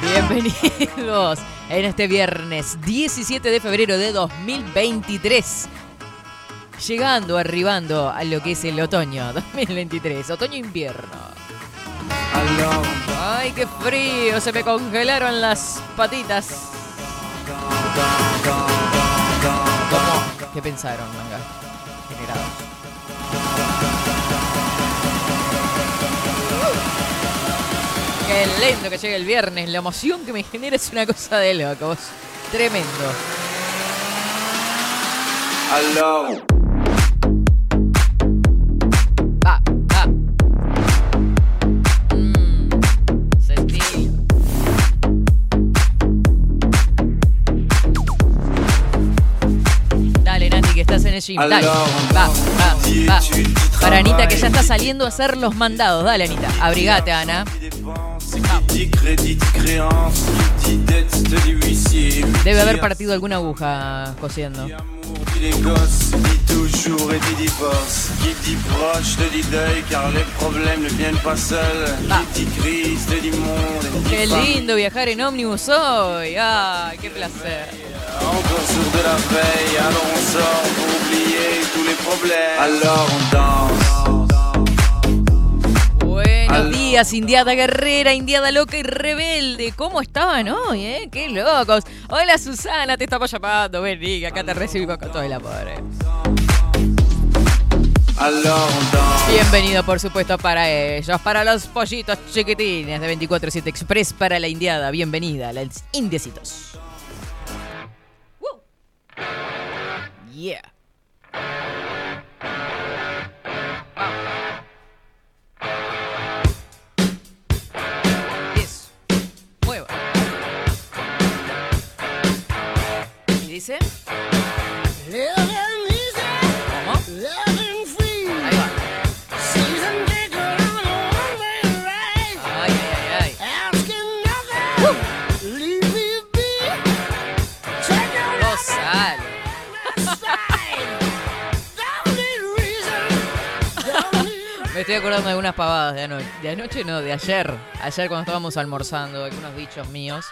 Bienvenidos en este viernes 17 de febrero de 2023. Llegando, arribando a lo que es el otoño 2023, otoño-invierno. Ay, qué frío, se me congelaron las patitas. ¿Qué pensaron, manga? Generado. Qué lindo que llegue el viernes. La emoción que me genera es una cosa de locos. Tremendo. Va, gym. Dale. Va, va, va. Para Anita, que ya está saliendo a hacer los mandados. Dale, Anita. Abrigate, Ana. Debe haber partido alguna aguja cosiendo. Les gosses dit toujours et dit divorce. Qui dit proche te dit deuil car les problèmes ne viennent pas seuls. Ah. Qui dit crise te dit monde. Qué dit lindo viajar en ómnibus hoy. Ay, qué placer. Encore sur de la veille, alors on sort pour oublier tous les problèmes. Alors on danse. Buenos Al- días, Indiada Guerrera, Indiada Loca y Rebelde. ¿Cómo estaban hoy, eh? Qué locos. Hola, Susana, te estamos llamando. Vení, acá te recibimos con todo el amor. eh. Bienvenido, por supuesto, para ellos, para los pollitos chiquitines de 24-7 Express, para la Indiada. Bienvenida, los indiecitos. Yeah. Pavadas de anoche. De anoche no, de ayer. Ayer cuando estábamos almorzando, algunos dichos míos.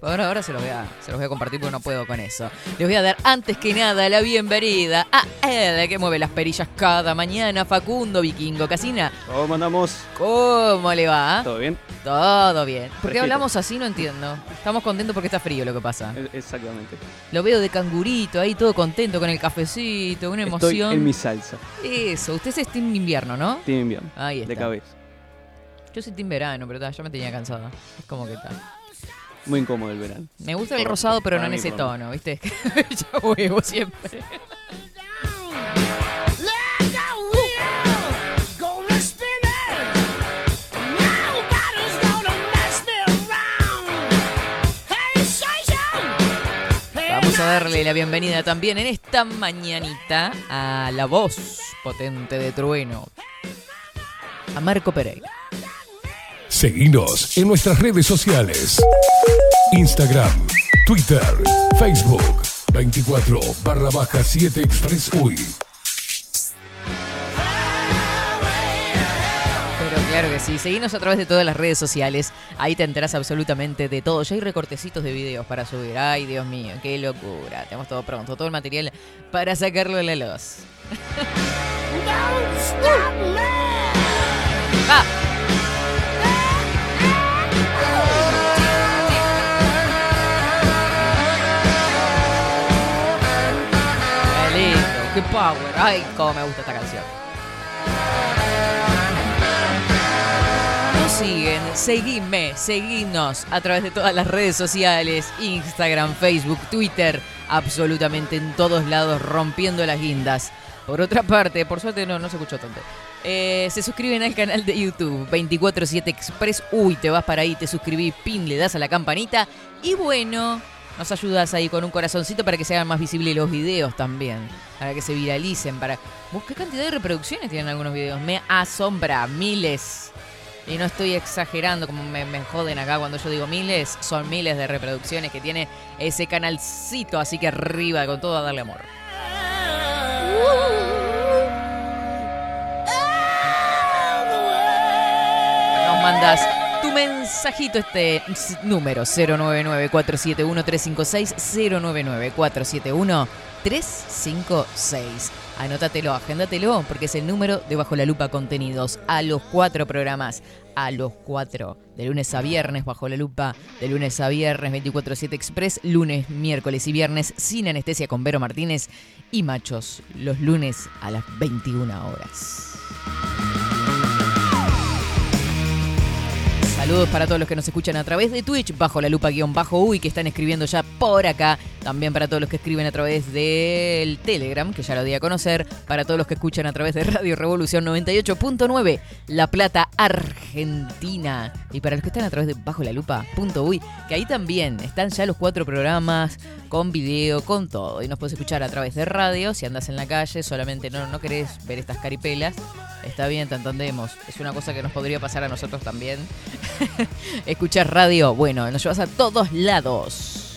Bueno, ahora se los, voy a, se los voy a compartir porque no puedo con eso. Les voy a dar antes que nada la bienvenida a él que mueve las perillas cada mañana, Facundo Vikingo Casina. ¿Cómo andamos? ¿Cómo le va? ¿Todo bien? Todo bien. ¿Por qué Fresquito. hablamos así? No entiendo. Estamos contentos porque está frío lo que pasa. E- Exactamente. Lo veo de cangurito ahí, todo contento con el cafecito, una Estoy emoción. en mi salsa. Eso, usted es Team invierno, ¿no? Team invierno. Ahí está. De cabeza. Yo soy Team verano, pero ta, ya me tenía cansada. Es como que tal. Muy incómodo el verano. Me gusta el rosado, pero no en ese tono, ¿viste? ya huevo siempre. Vamos a darle la bienvenida también en esta mañanita a la voz potente de Trueno, a Marco Pereira. Seguinos en nuestras redes sociales. Instagram, Twitter, Facebook, 24 barra baja 7 Express UI. Pero claro que sí, seguinos a través de todas las redes sociales, ahí te enterás absolutamente de todo. Ya hay recortecitos de videos para subir. Ay, Dios mío, qué locura. Tenemos todo pronto, todo el material para sacarlo a la luz. Va. Power. Ay, cómo me gusta esta canción. Nos siguen, seguime, seguinos a través de todas las redes sociales, Instagram, Facebook, Twitter, absolutamente en todos lados, rompiendo las guindas. Por otra parte, por suerte no, no se escuchó tanto. Eh, se suscriben al canal de YouTube 247 Express. Uy, te vas para ahí, te suscribís, pin, le das a la campanita. Y bueno, nos ayudas ahí con un corazoncito para que se hagan más visibles los videos también. Para que se viralicen. Para... ¿Vos qué cantidad de reproducciones tienen algunos videos? Me asombra, miles. Y no estoy exagerando, como me, me joden acá cuando yo digo miles, son miles de reproducciones que tiene ese canalcito, así que arriba con todo a darle amor. Nos mandas mensajito este número 099-471-356 099-471-356 Anótatelo, agéndatelo, porque es el número de Bajo la Lupa Contenidos. A los cuatro programas, a los cuatro, de lunes a viernes, Bajo la Lupa, de lunes a viernes, 24-7 Express, lunes, miércoles y viernes, sin anestesia con Vero Martínez y Machos, los lunes a las 21 horas. Saludos para todos los que nos escuchan a través de Twitch, bajo la lupa guion bajo uy, que están escribiendo ya por acá. También para todos los que escriben a través del Telegram, que ya lo di a conocer. Para todos los que escuchan a través de Radio Revolución 98.9, La Plata, Argentina. Y para los que están a través de bajo la lupa punto que ahí también están ya los cuatro programas con video, con todo. Y nos puedes escuchar a través de radio, si andas en la calle, solamente no, no querés ver estas caripelas. Está bien, te entendemos. Es una cosa que nos podría pasar a nosotros también. Escuchar radio, bueno, nos llevas a todos lados.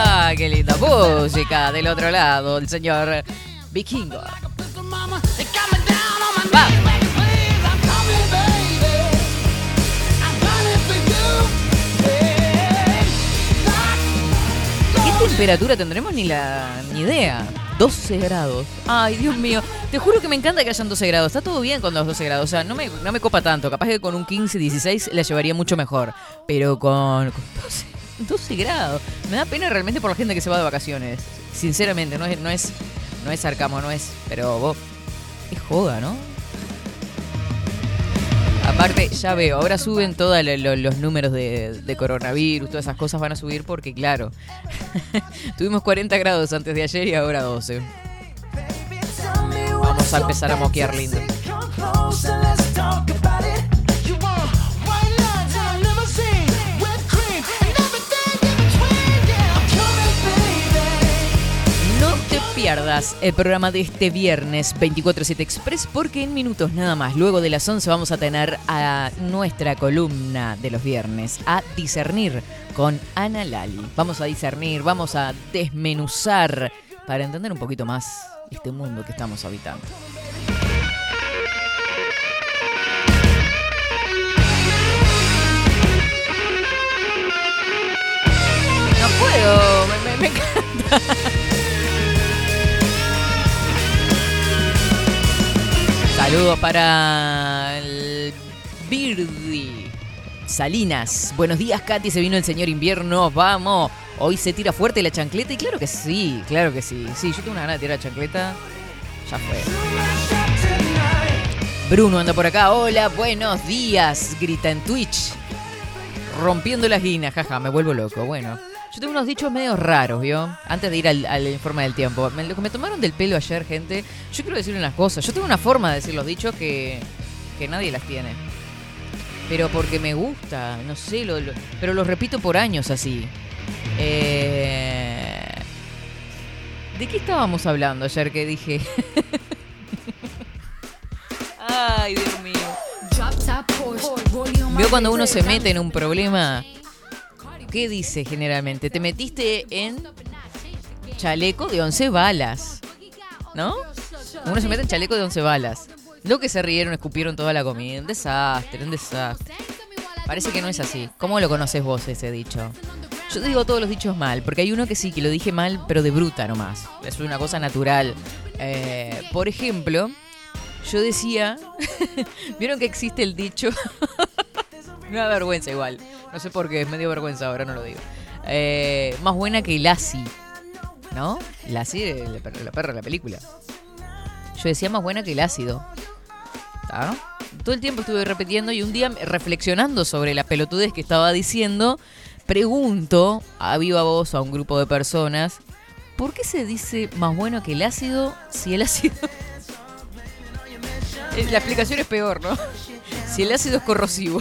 Ah, qué linda música del otro lado, el señor Vikingo. Pistol mama, they got me down on my Va. knees. Begging, please, I'm coming, baby. I'm running for you. Hey, ¿Qué temperatura tendremos? Ni la ni idea. 12 grados. Ay, Dios mío. Te juro que me encanta que hayan 12 grados. Está todo bien con los 12 grados. O sea, no me, no me copa tanto. Capaz que con un 15, 16 la llevaría mucho mejor. Pero con, con 12, 12 grados. Me da pena realmente por la gente que se va de vacaciones. Sinceramente, no es, no es, no es sarcamo, no es. Pero vos. Es joda, ¿no? Aparte, ya veo, ahora suben todos los números de, coronavirus, todas esas cosas van a subir porque, claro, tuvimos 40 grados antes de ayer y ahora 12. Vamos a empezar a moquear lindo. Pierdas el programa de este viernes 24-7 Express porque en minutos nada más, luego de las 11 vamos a tener a nuestra columna de los viernes, a discernir con Ana Lali. Vamos a discernir, vamos a desmenuzar para entender un poquito más este mundo que estamos habitando. No puedo, me, encanta. Saludos para el Birdi. Salinas. Buenos días, Katy. Se vino el señor invierno. Vamos. Hoy se tira fuerte la chancleta. Y claro que sí, claro que sí. Sí, yo tengo una gana de tirar chancleta. Ya fue. Bruno anda por acá. Hola, buenos días. Grita en Twitch. Rompiendo las guinas, jaja, me vuelvo loco. Bueno, yo tengo unos dichos medio raros, ¿vio? Antes de ir al, al informe del tiempo. Me, lo que me tomaron del pelo ayer, gente. Yo quiero decir unas cosas. Yo tengo una forma de decir los dichos que, que nadie las tiene. Pero porque me gusta, no sé, lo, lo- pero los repito por años así. Eh, ¿De qué estábamos hablando ayer que dije? Ay, Dios mío. Veo cuando uno se mete en un problema. ¿Qué dice generalmente? Te metiste en chaleco de 11 balas. ¿No? Uno se mete en chaleco de 11 balas. Lo que se rieron, escupieron toda la comida. Un desastre, un desastre. Parece que no es así. ¿Cómo lo conoces vos ese dicho? Yo digo todos los dichos mal, porque hay uno que sí, que lo dije mal, pero de bruta nomás. Es una cosa natural. Eh, por ejemplo, yo decía. ¿Vieron que existe el dicho? Me da vergüenza igual. No sé por qué, es medio vergüenza ahora, no lo digo. Eh, más buena que Lassie. ¿No? Lassie, la perra, la perra de la película. Yo decía más buena que el ácido. Todo el tiempo estuve repitiendo y un día reflexionando sobre la pelotudez que estaba diciendo, pregunto a viva voz a un grupo de personas, ¿por qué se dice más bueno que el ácido si el ácido... Eh, La explicación es peor, ¿no? Si el ácido es corrosivo.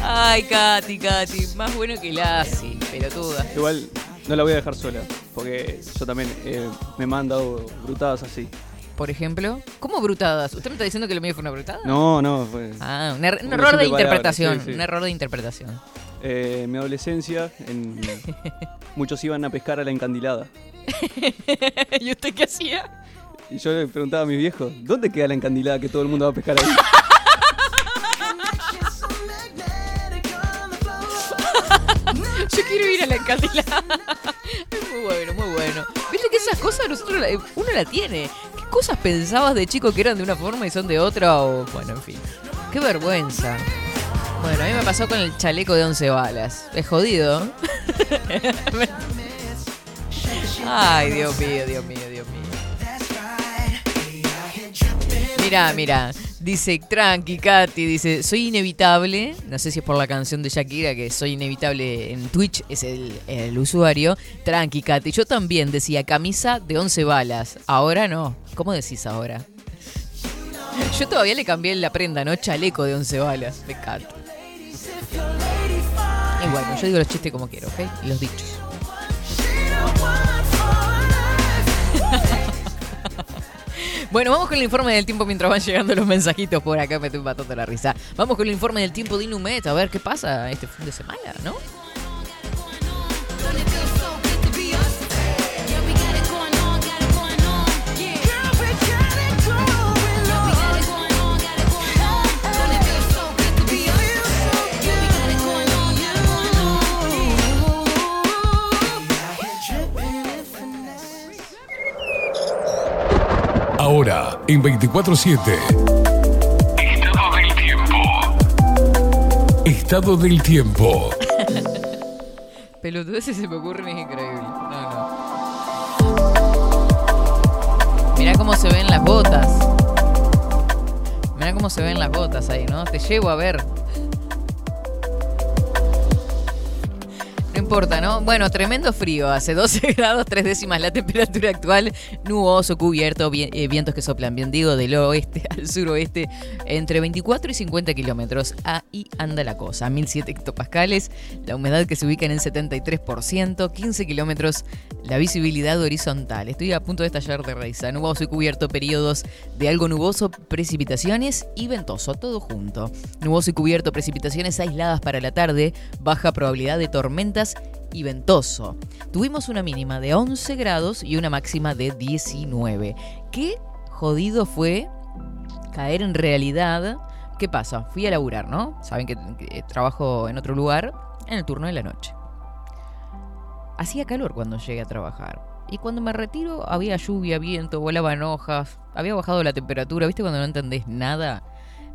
Ay, Katy, Katy, más bueno que ácido, pelotuda. Igual no la voy a dejar sola, porque yo también eh, me he mandado brutadas así. Por ejemplo, ¿cómo brutadas? ¿Usted me está diciendo que lo mío fue una brutada? No, no, fue Ah, un, er- un error de interpretación. sí, sí. Un error de interpretación. eh, en mi adolescencia, en, muchos iban a pescar a la encandilada. ¿Y usted qué hacía? Y yo le preguntaba a mis viejos, ¿dónde queda la encandilada que todo el mundo va a pescar ahí? Yo quiero ir a la encandilada. Es muy bueno, muy bueno. Viste que esas cosas nosotros la- uno la tiene. ¿Qué cosas pensabas de chico que eran de una forma y son de otra? O bueno, en fin. Qué vergüenza. Bueno, a mí me pasó con el chaleco de 11 balas. Es jodido. Ay, Dios mío, Dios mío, Mira, mira. Dice Tranqui, Katy, dice, soy inevitable. No sé si es por la canción de Shakira, que soy inevitable en Twitch, es el, el usuario. Tranqui, Katy. Yo también decía camisa de 11 balas. Ahora no. ¿Cómo decís ahora? Yo todavía le cambié la prenda, ¿no? Chaleco de 11 balas. Me encanta. Y bueno, yo digo los chistes como quiero, ¿ok? Los dichos. Bueno, vamos con el informe del tiempo mientras van llegando los mensajitos por acá. Me estoy matando la risa. Vamos con el informe del tiempo de Inumet. A ver qué pasa este fin de semana, ¿no? Ahora, en 24-7. Estado del tiempo. Estado del tiempo. Pelotudeces se me ocurren, es increíble. No, no. Mirá cómo se ven las botas. Mirá cómo se ven las botas ahí, ¿no? Te llevo a ver. Importa, ¿no? Bueno, tremendo frío. Hace 12 grados, tres décimas la temperatura actual. Nuboso, cubierto, eh, vientos que soplan, bien digo, del oeste al suroeste, entre 24 y 50 kilómetros. Ahí anda la cosa. 1007 hectopascales, la humedad que se ubica en el 73%, 15 kilómetros la visibilidad horizontal. Estoy a punto de estallar de risa. Nuboso y cubierto, periodos de algo nuboso, precipitaciones y ventoso, todo junto. Nuboso y cubierto, precipitaciones aisladas para la tarde, baja probabilidad de tormentas y ventoso. Tuvimos una mínima de 11 grados y una máxima de 19. Qué jodido fue caer en realidad. ¿Qué pasa? Fui a laburar, ¿no? Saben que, que trabajo en otro lugar en el turno de la noche. Hacía calor cuando llegué a trabajar. Y cuando me retiro había lluvia, viento, volaban hojas, había bajado la temperatura. ¿Viste cuando no entendés nada?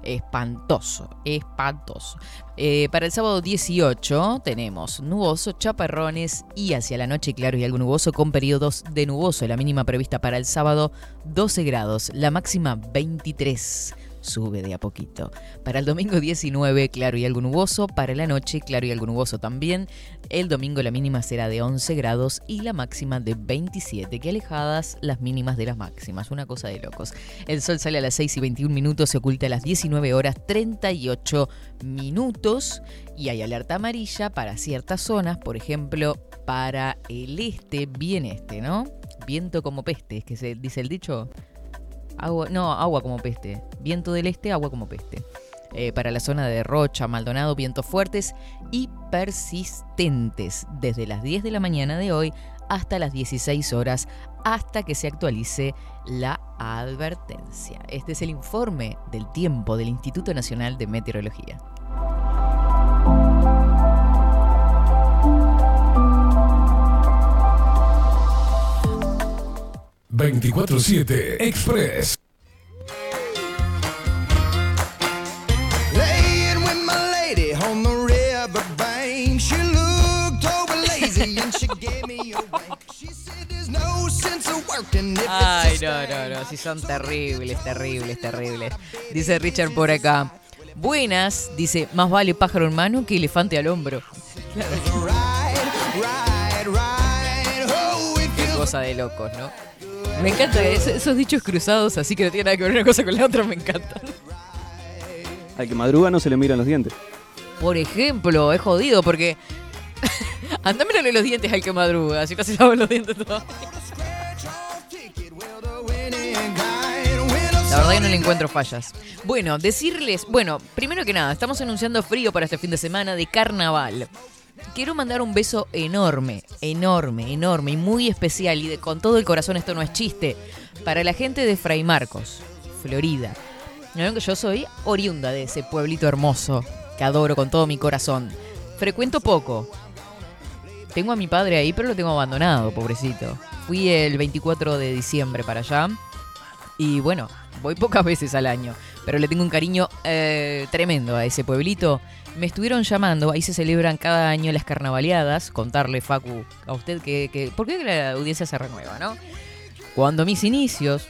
Espantoso, espantoso. Eh, para el sábado 18 tenemos nuboso, chaparrones y hacia la noche claro y algo nuboso con periodos de nuboso. La mínima prevista para el sábado 12 grados, la máxima 23. Sube de a poquito. Para el domingo 19, claro y algo nuboso. Para la noche, claro y algo nuboso también. El domingo la mínima será de 11 grados y la máxima de 27. Que alejadas las mínimas de las máximas. Una cosa de locos. El sol sale a las 6 y 21 minutos, se oculta a las 19 horas 38 minutos. Y hay alerta amarilla para ciertas zonas, por ejemplo, para el este, bien este, ¿no? Viento como peste, es que se dice el dicho. No, agua como peste. Viento del este, agua como peste. Eh, para la zona de Rocha, Maldonado, vientos fuertes y persistentes desde las 10 de la mañana de hoy hasta las 16 horas, hasta que se actualice la advertencia. Este es el informe del tiempo del Instituto Nacional de Meteorología. 24-7 Express. Laying with my lady on the river bank. She looked over lazy and she gave me a wink. She said, There's no sense of working. If it's Ay, no, no, no, sí son terribles, terribles, terribles. Dice Richard por acá. Buenas, dice, más vale pájaro en mano que elefante al hombro. Oh, Qué cosa de locos, ¿no? Me encanta es- esos dichos cruzados, así que no tiene nada que ver una cosa con la otra, me encantan. Al que madruga no se le miran los dientes. Por ejemplo, es jodido porque. Mírale los dientes al que madruga, así no se lavan los dientes a La verdad que no le encuentro fallas. Bueno, decirles, bueno, primero que nada, estamos anunciando frío para este fin de semana de carnaval. Quiero mandar un beso enorme, enorme, enorme y muy especial y de, con todo el corazón esto no es chiste, para la gente de Fray Marcos, Florida. Yo soy oriunda de ese pueblito hermoso que adoro con todo mi corazón. Frecuento poco. Tengo a mi padre ahí, pero lo tengo abandonado, pobrecito. Fui el 24 de diciembre para allá. Y bueno, voy pocas veces al año, pero le tengo un cariño eh, tremendo a ese pueblito. Me estuvieron llamando, ahí se celebran cada año las carnavaleadas. Contarle, Facu, a usted que... ¿Por qué la audiencia se renueva, no? Cuando mis inicios...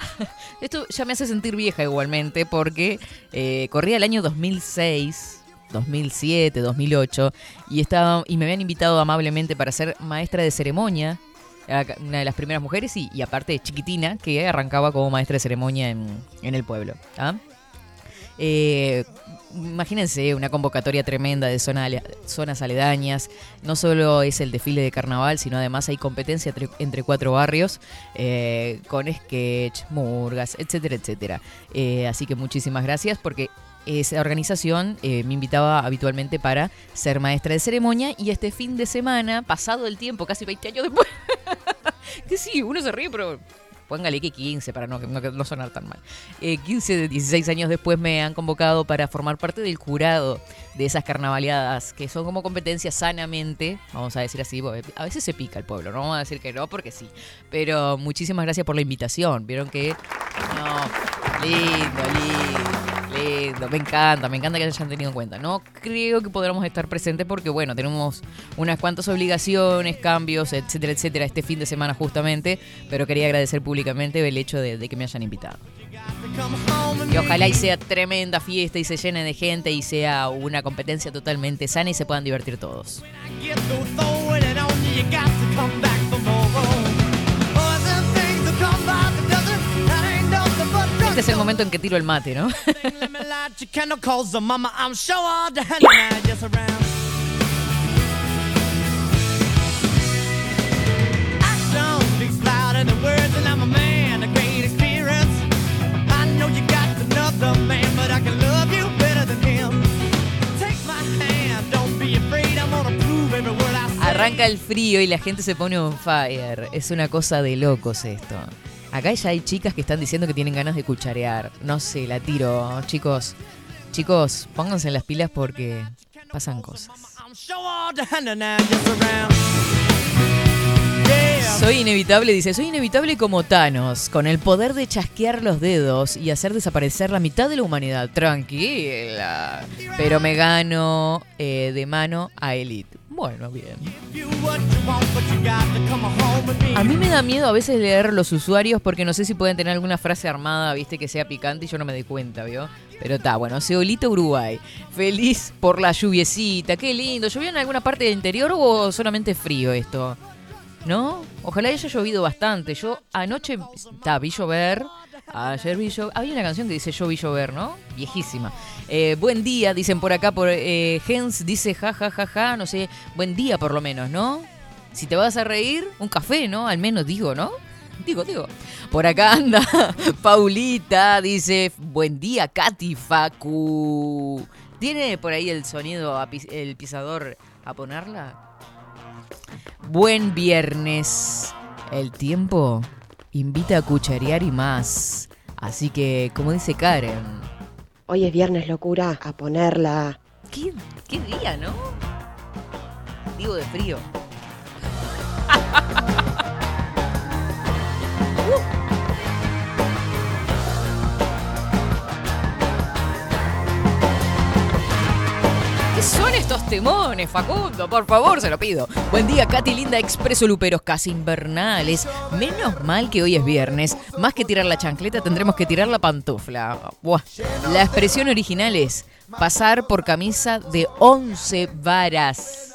Esto ya me hace sentir vieja igualmente porque eh, corría el año 2006, 2007, 2008 y, estaba, y me habían invitado amablemente para ser maestra de ceremonia era ca- una de las primeras mujeres y, aparte chiquitina que arrancaba como maestra de ceremonia en, el pueblo. ¿ah? Eh, imagínense una convocatoria tremenda de zona zonas aledañas. No solo es el desfile de carnaval, sino además hay competencia tre- entre cuatro barrios eh, con sketch, murgas, etcétera, etcétera. Eh, así que muchísimas gracias porque esa organización eh, me invitaba habitualmente para ser maestra de ceremonia y este fin de semana, pasado el tiempo, casi 20 años después, que sí, uno se ríe, pero póngale que 15 para no, no, no sonar tan mal. Eh, 15, 16 años después me han convocado para formar parte del jurado de esas carnavaleadas, que son como competencias sanamente, vamos a decir así, porque a veces se pica el pueblo, no vamos a decir que no, porque sí. Pero muchísimas gracias por la invitación, vieron que... No, lindo, lindo, me encanta, me encanta que se hayan tenido en cuenta. No creo que podamos estar presentes porque, bueno, tenemos unas cuantas obligaciones, cambios, etcétera, etcétera, este fin de semana justamente, pero quería agradecer públicamente el hecho de, de que me hayan invitado. Y ojalá y sea tremenda fiesta y se llene de gente y sea una competencia totalmente sana y se puedan divertir todos. Es el momento en que tiro el mate, ¿no? Arranca el frío y la gente se pone on fire. Es una cosa de locos esto. Acá ya hay chicas que están diciendo que tienen ganas de cucharear. No sé, la tiro. Chicos, chicos, pónganse en las pilas porque pasan cosas. Soy inevitable, dice, soy inevitable como Thanos, con el poder de chasquear los dedos y hacer desaparecer la mitad de la humanidad. Tranquila. Pero me gano eh, de mano a Elite. Bueno, bien. A mí me da miedo a veces leer los usuarios porque no sé si pueden tener alguna frase armada, viste, que sea picante y yo no me doy cuenta, ¿vio? Pero está, bueno, Seolito Uruguay. Feliz por la lluviecita, qué lindo. ¿Llovió en alguna parte del interior o solamente frío esto? ¿No? Ojalá haya llovido bastante. Yo anoche ta, vi llover. Ayer vi llover. Había una canción que dice yo vi llover, ¿no? Viejísima. Eh, buen día, dicen por acá. por eh, dice ja, ja, ja, ja. No sé, buen día por lo menos, ¿no? Si te vas a reír, un café, ¿no? Al menos digo, ¿no? Digo, digo. Por acá anda Paulita, dice, buen día, Katy Facu. ¿Tiene por ahí el sonido, el pisador a ponerla? Buen viernes. El tiempo invita a cucharear y más. Así que, como dice Karen, Hoy es viernes locura, a ponerla. ¿qué, qué día, no? Digo de frío. ¿Qué son estos temones, Facundo? Por favor, se lo pido. Buen día, Katy Linda, Expreso Luperos, casi invernales. Menos mal que hoy es viernes. Más que tirar la chancleta, tendremos que tirar la pantufla. La expresión original es pasar por camisa de 11 varas.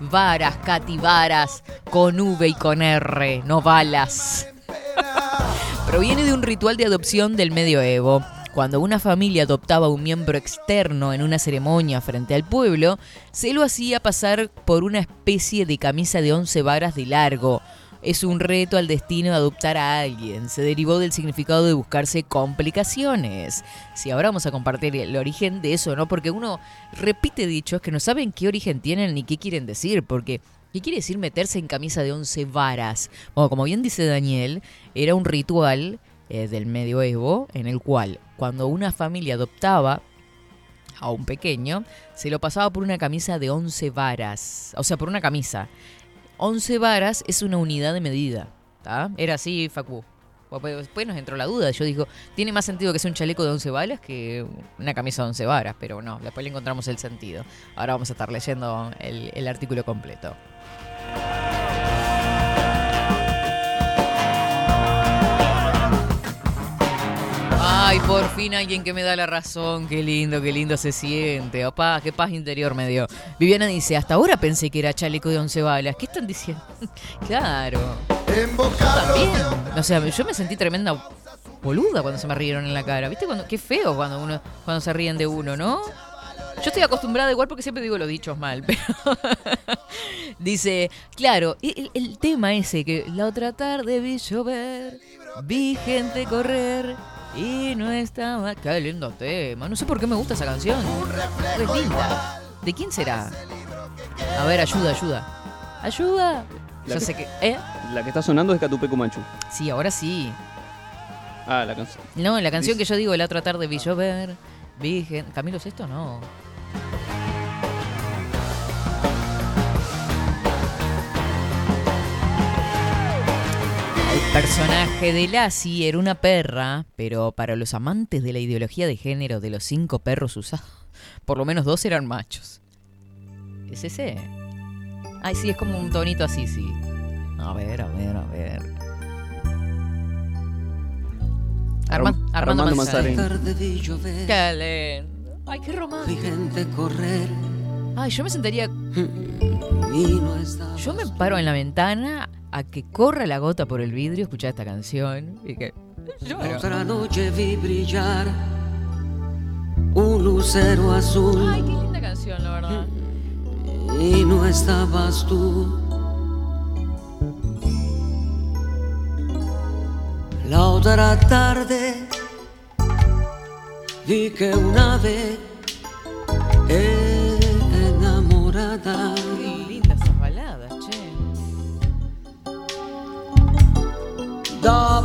Varas, Katy, varas, con V y con R, no balas. Proviene de un ritual de adopción del medioevo. Cuando una familia adoptaba a un miembro externo en una ceremonia frente al pueblo, se lo hacía pasar por una especie de camisa de 11 varas de largo. Es un reto al destino de adoptar a alguien. Se derivó del significado de buscarse complicaciones. Si ahora vamos a compartir el origen de eso, ¿no? Porque uno repite dichos que no saben qué origen tienen ni qué quieren decir, porque ¿Qué quiere decir meterse en camisa de 11 varas? Como bien dice Daniel, era un ritual eh, del medioevo en el cual cuando una familia adoptaba a un pequeño, se lo pasaba por una camisa de 11 varas. O sea, por una camisa. 11 varas es una unidad de medida. ¿tá? Era así, Facu. Después nos entró la duda. Yo digo, tiene más sentido que sea un chaleco de 11 varas que una camisa de 11 varas. Pero no, después le encontramos el sentido. Ahora vamos a estar leyendo el, el artículo completo. Ay, por fin alguien que me da la razón. Qué lindo, qué lindo se siente. Opa, qué paz interior me dio. Viviana dice, hasta ahora pensé que era chaleco de 11 balas. ¿Qué están diciendo? claro. Yo también. O sea, yo me sentí tremenda boluda cuando se me rieron en la cara. ¿Viste? Cuando, qué feo cuando uno cuando se ríen de uno, ¿no? Yo estoy acostumbrada igual porque siempre digo los dichos mal, pero dice, claro, el, el tema ese que la otra tarde vi llover, vi gente correr y no estaba. Qué lindo tema. No sé por qué me gusta esa canción. Es linda. ¿De quién será? A ver, ayuda, ayuda. Ayuda. La Yo que- sé que. ¿Eh? La que está sonando es Catupecu Manchu. Sí, ahora sí. Ah, la canción. No, la canción Dice- que yo digo, la otra tarde vi llover, vi gente. ¿Camilo es esto? No. Personaje de Lassie era una perra, pero para los amantes de la ideología de género de los cinco perros usados, por lo menos dos eran machos. ¿Es ese? Ay, sí, es como un tonito así, sí. A ver, a ver, a ver. Arma- Arm- Armando, Armando Qué lindo. Ay, qué romántico. correr Ay, yo me sentaría. Yo me paro en la ventana a que corra la gota por el vidrio, escuchar esta canción y que. Lloro. Otra noche vi brillar un lucero azul Ay, qué linda canción, la verdad. y no estabas tú. La otra tarde vi que una ave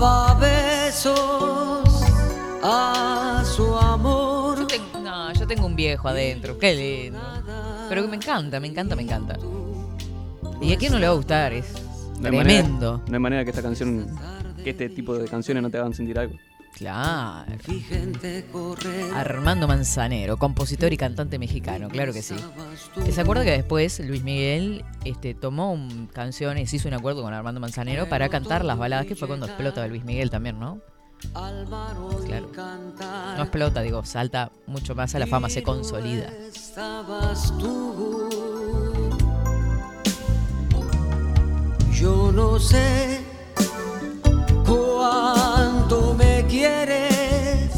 daba besos a su amor. Yo tengo, no, yo tengo un viejo adentro. Qué lindo. Pero me encanta, me encanta, me encanta. ¿Y a quién no le va a gustar? Es No tremendo. manera- no hay manera que esta canción, que este tipo de canciones no te hagan sentir algo. Claro. Armando Manzanero, compositor y cantante mexicano, claro que sí. ¿Se acuerda que después Luis Miguel este, tomó un- canciones, hizo un acuerdo con Armando Manzanero para cantar las baladas, que fue cuando explota Luis Miguel también, ¿no? Claro. No explota, digo, salta mucho más a la fama, se consolida. Yo no sé cuánto me quieres,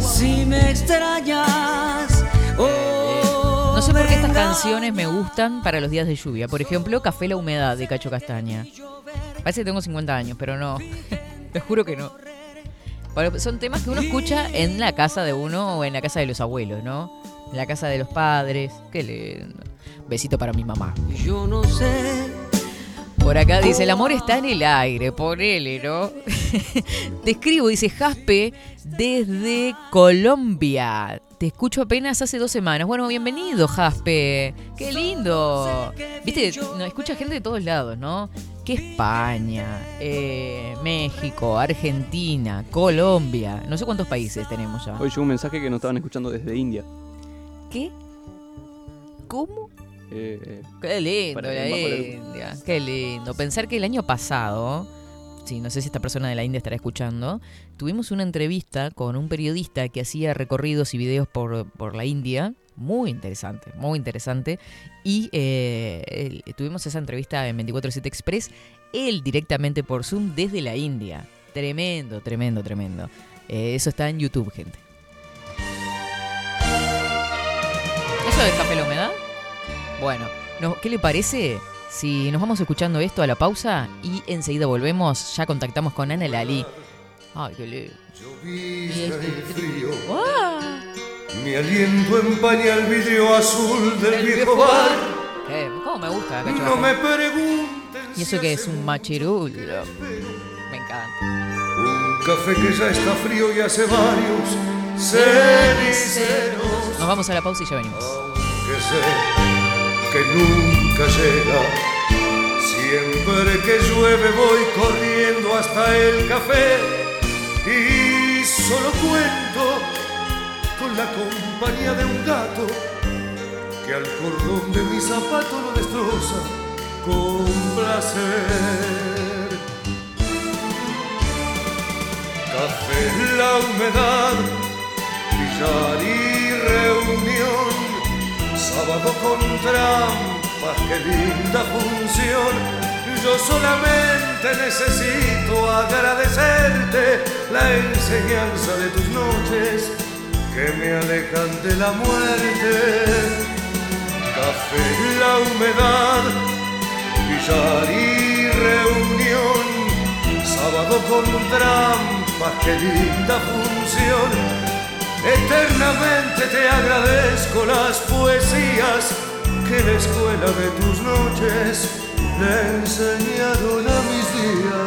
si me extrañas. o No sé por qué estas canciones me gustan para los días de lluvia. Por ejemplo, Café La Humedad de Cacho Castaña. Parece que tengo 50 años, pero no. Te juro que no. Pero son temas que uno escucha en la casa de uno o en la casa de los abuelos, ¿no? En la casa de los padres. Qué lindo. Besito para mi mamá. Yo no sé Por acá dice, el amor está en el aire, ponele, ¿no? Te escribo, dice Jaspe, desde Colombia. Te escucho apenas hace dos semanas. Bueno, bienvenido, Jaspe. Qué lindo. Viste, no, escucha gente de todos lados, ¿no? Que España, eh, México, Argentina, Colombia. No sé cuántos países tenemos ya. Hoy llegó un mensaje que nos estaban escuchando desde India. ¿Qué? ¿Cómo? Eh, Qué lindo Para- la bajo la- India. Qué lindo. Pensar que el año pasado, sí, no sé si esta persona de la India estará escuchando, tuvimos una entrevista con un periodista que hacía recorridos y videos por, por la India. Muy interesante, muy interesante. Y eh, tuvimos esa entrevista en 24-7 Express, él directamente por Zoom desde la India. Tremendo, tremendo, tremendo. Eh, eso está en YouTube, gente. ¿Eso de Humedad? Bueno, no- ¿qué le parece si nos vamos escuchando esto a la pausa y enseguida volvemos? Ya contactamos con Ana Lali. Ay, qué lindo. Llovizna y frío, ¡Guau! mi aliento empaña el vidrio azul del viejo bar. ¿Qué? ¿Cómo me gusta, Cacho No me pregunten Y eso que es un machirulo. Me encanta. Un café que ya está frío y hace varios ceniceros. Nos vamos a la pausa y ya venimos. que sé que nunca llega. Siempre que llueve voy corriendo hasta el café y solo cuento con la compañía de un gato que al cordón de mi zapato lo destroza con placer. Café, la humedad, billar y reunión Sábado con trampas, qué linda función. Yo solamente necesito agradecerte la enseñanza de tus noches que me alejan de la muerte. Café, la humedad, billar y reunión. Sábado con trampas, qué linda función. Eternamente te agradezco las poesías que la escuela de tus noches le enseñaron a mis días.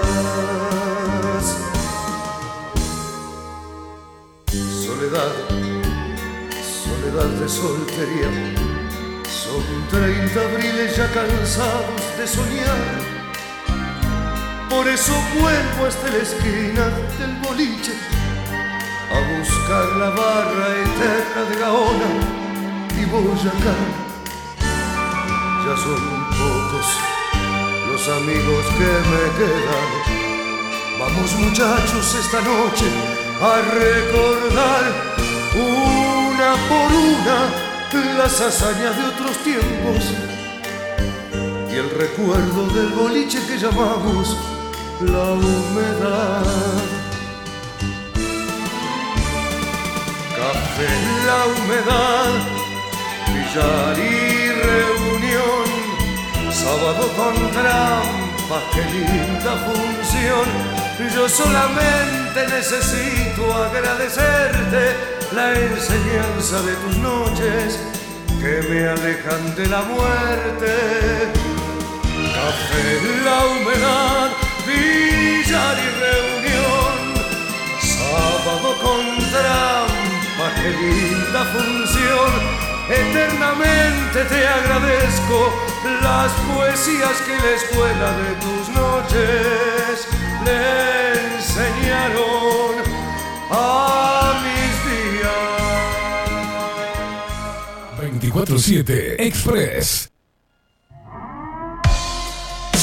Soledad, soledad de soltería, son 30 abriles ya cansados de soñar. Por eso vuelvo hasta la esquina del boliche a buscar la barra eterna de Gaona y Boyacá. Ya son pocos los amigos que me quedan. Vamos muchachos esta noche a recordar una por una las hazañas de otros tiempos y el recuerdo del boliche que llamamos la humedad. Café, la humedad, billar y reunión, sábado con trampas, qué linda función. Yo solamente necesito agradecerte la enseñanza de tus noches que me alejan de la muerte. Café, la humedad, billar y reunión, sábado con trampa, qué linda función. Eternamente te agradezco las poesías que la escuela de tus noches le enseñaron a mis días. 24-7 Express.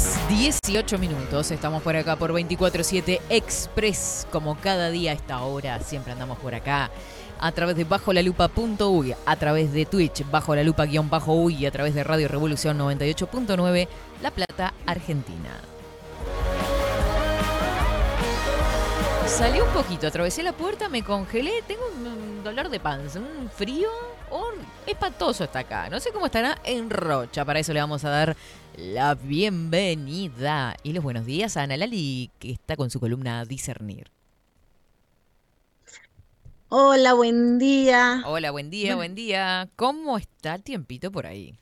Horas 18 minutos. Estamos por acá por 24-7 Express. Como cada día a esta hora, siempre andamos por acá. A través de bajo la lupa.uy, a través de Twitch, bajo la lupa guion bajo uy, y a través de Radio Revolución 98.9, La Plata, Argentina. Salí un poquito, atravesé la puerta, me congelé, tengo un, un dolor de panza, un frío hor- espantoso está acá. No sé cómo estará en Rocha, para eso le vamos a dar la bienvenida y los buenos días a Ana Lali, que está con su columna Discernir. Hola, buen día. Hola, buen día, buen día. ¿Cómo está el tiempito por ahí?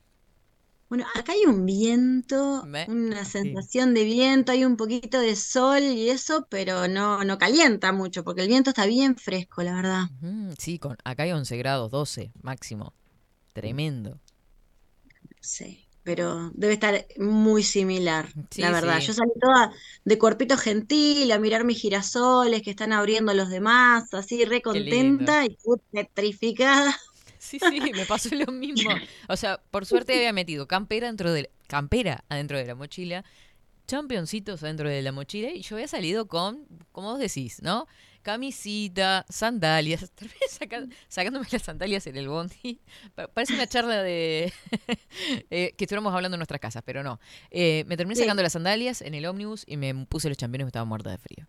Bueno, acá hay un viento, Me- una sí. sensación de viento, hay un poquito de sol y eso, pero no, no calienta mucho, porque el viento está bien fresco, la verdad. Sí, con, acá hay 11 grados, 12 máximo. Tremendo. Sí, pero debe estar muy similar, Sí, la verdad. sí. Yo salí toda de cuerpito gentil a mirar mis girasoles que están abriendo los demás, así re contenta y put- petrificada. Sí, sí, me pasó lo mismo. O sea, por suerte había metido campera dentro de campera adentro de la mochila, championcitos adentro de la mochila y yo había salido con, como vos decís, ¿no? Camisita, sandalias, terminé saca- sacándome las sandalias en el bondi. Pa- Parece una charla de eh, que estuviéramos hablando en nuestras casas, pero no. Eh, me terminé Sí. sacando las sandalias en el ómnibus y me puse los championes y me estaba muerta de frío.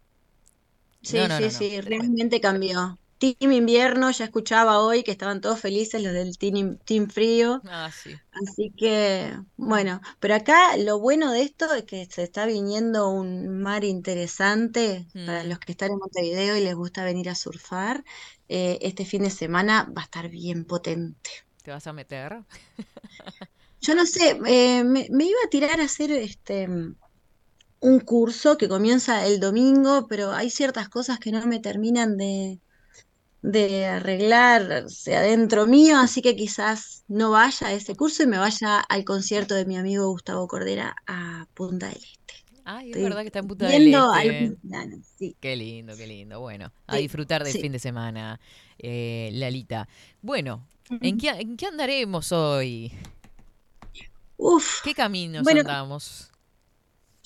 Sí, No, no, sí, no. sí, realmente cambió. Team invierno, ya escuchaba hoy que estaban todos felices los del team, team frío. Ah, sí. Así que, bueno, pero acá lo bueno de esto es que se está viniendo un mar interesante para Mm. los que están en Montevideo y les gusta venir a surfar. Eh, este fin de semana va a estar bien potente. ¿Te vas a meter? Yo no sé, eh, me, me iba a tirar a hacer este un curso que comienza el domingo, pero hay ciertas cosas que no me terminan de, de arreglarse adentro mío, así que quizás no vaya a ese curso y me vaya al concierto de mi amigo Gustavo Cordera a Punta del Este. Ay, es Estoy verdad que está en Punta del Este. sí. Qué lindo, qué lindo. Bueno, a Sí, disfrutar del sí. fin de semana, eh, Lalita. Bueno, ¿en qué, en qué andaremos hoy? Uf, ¿Qué caminos bueno, andamos?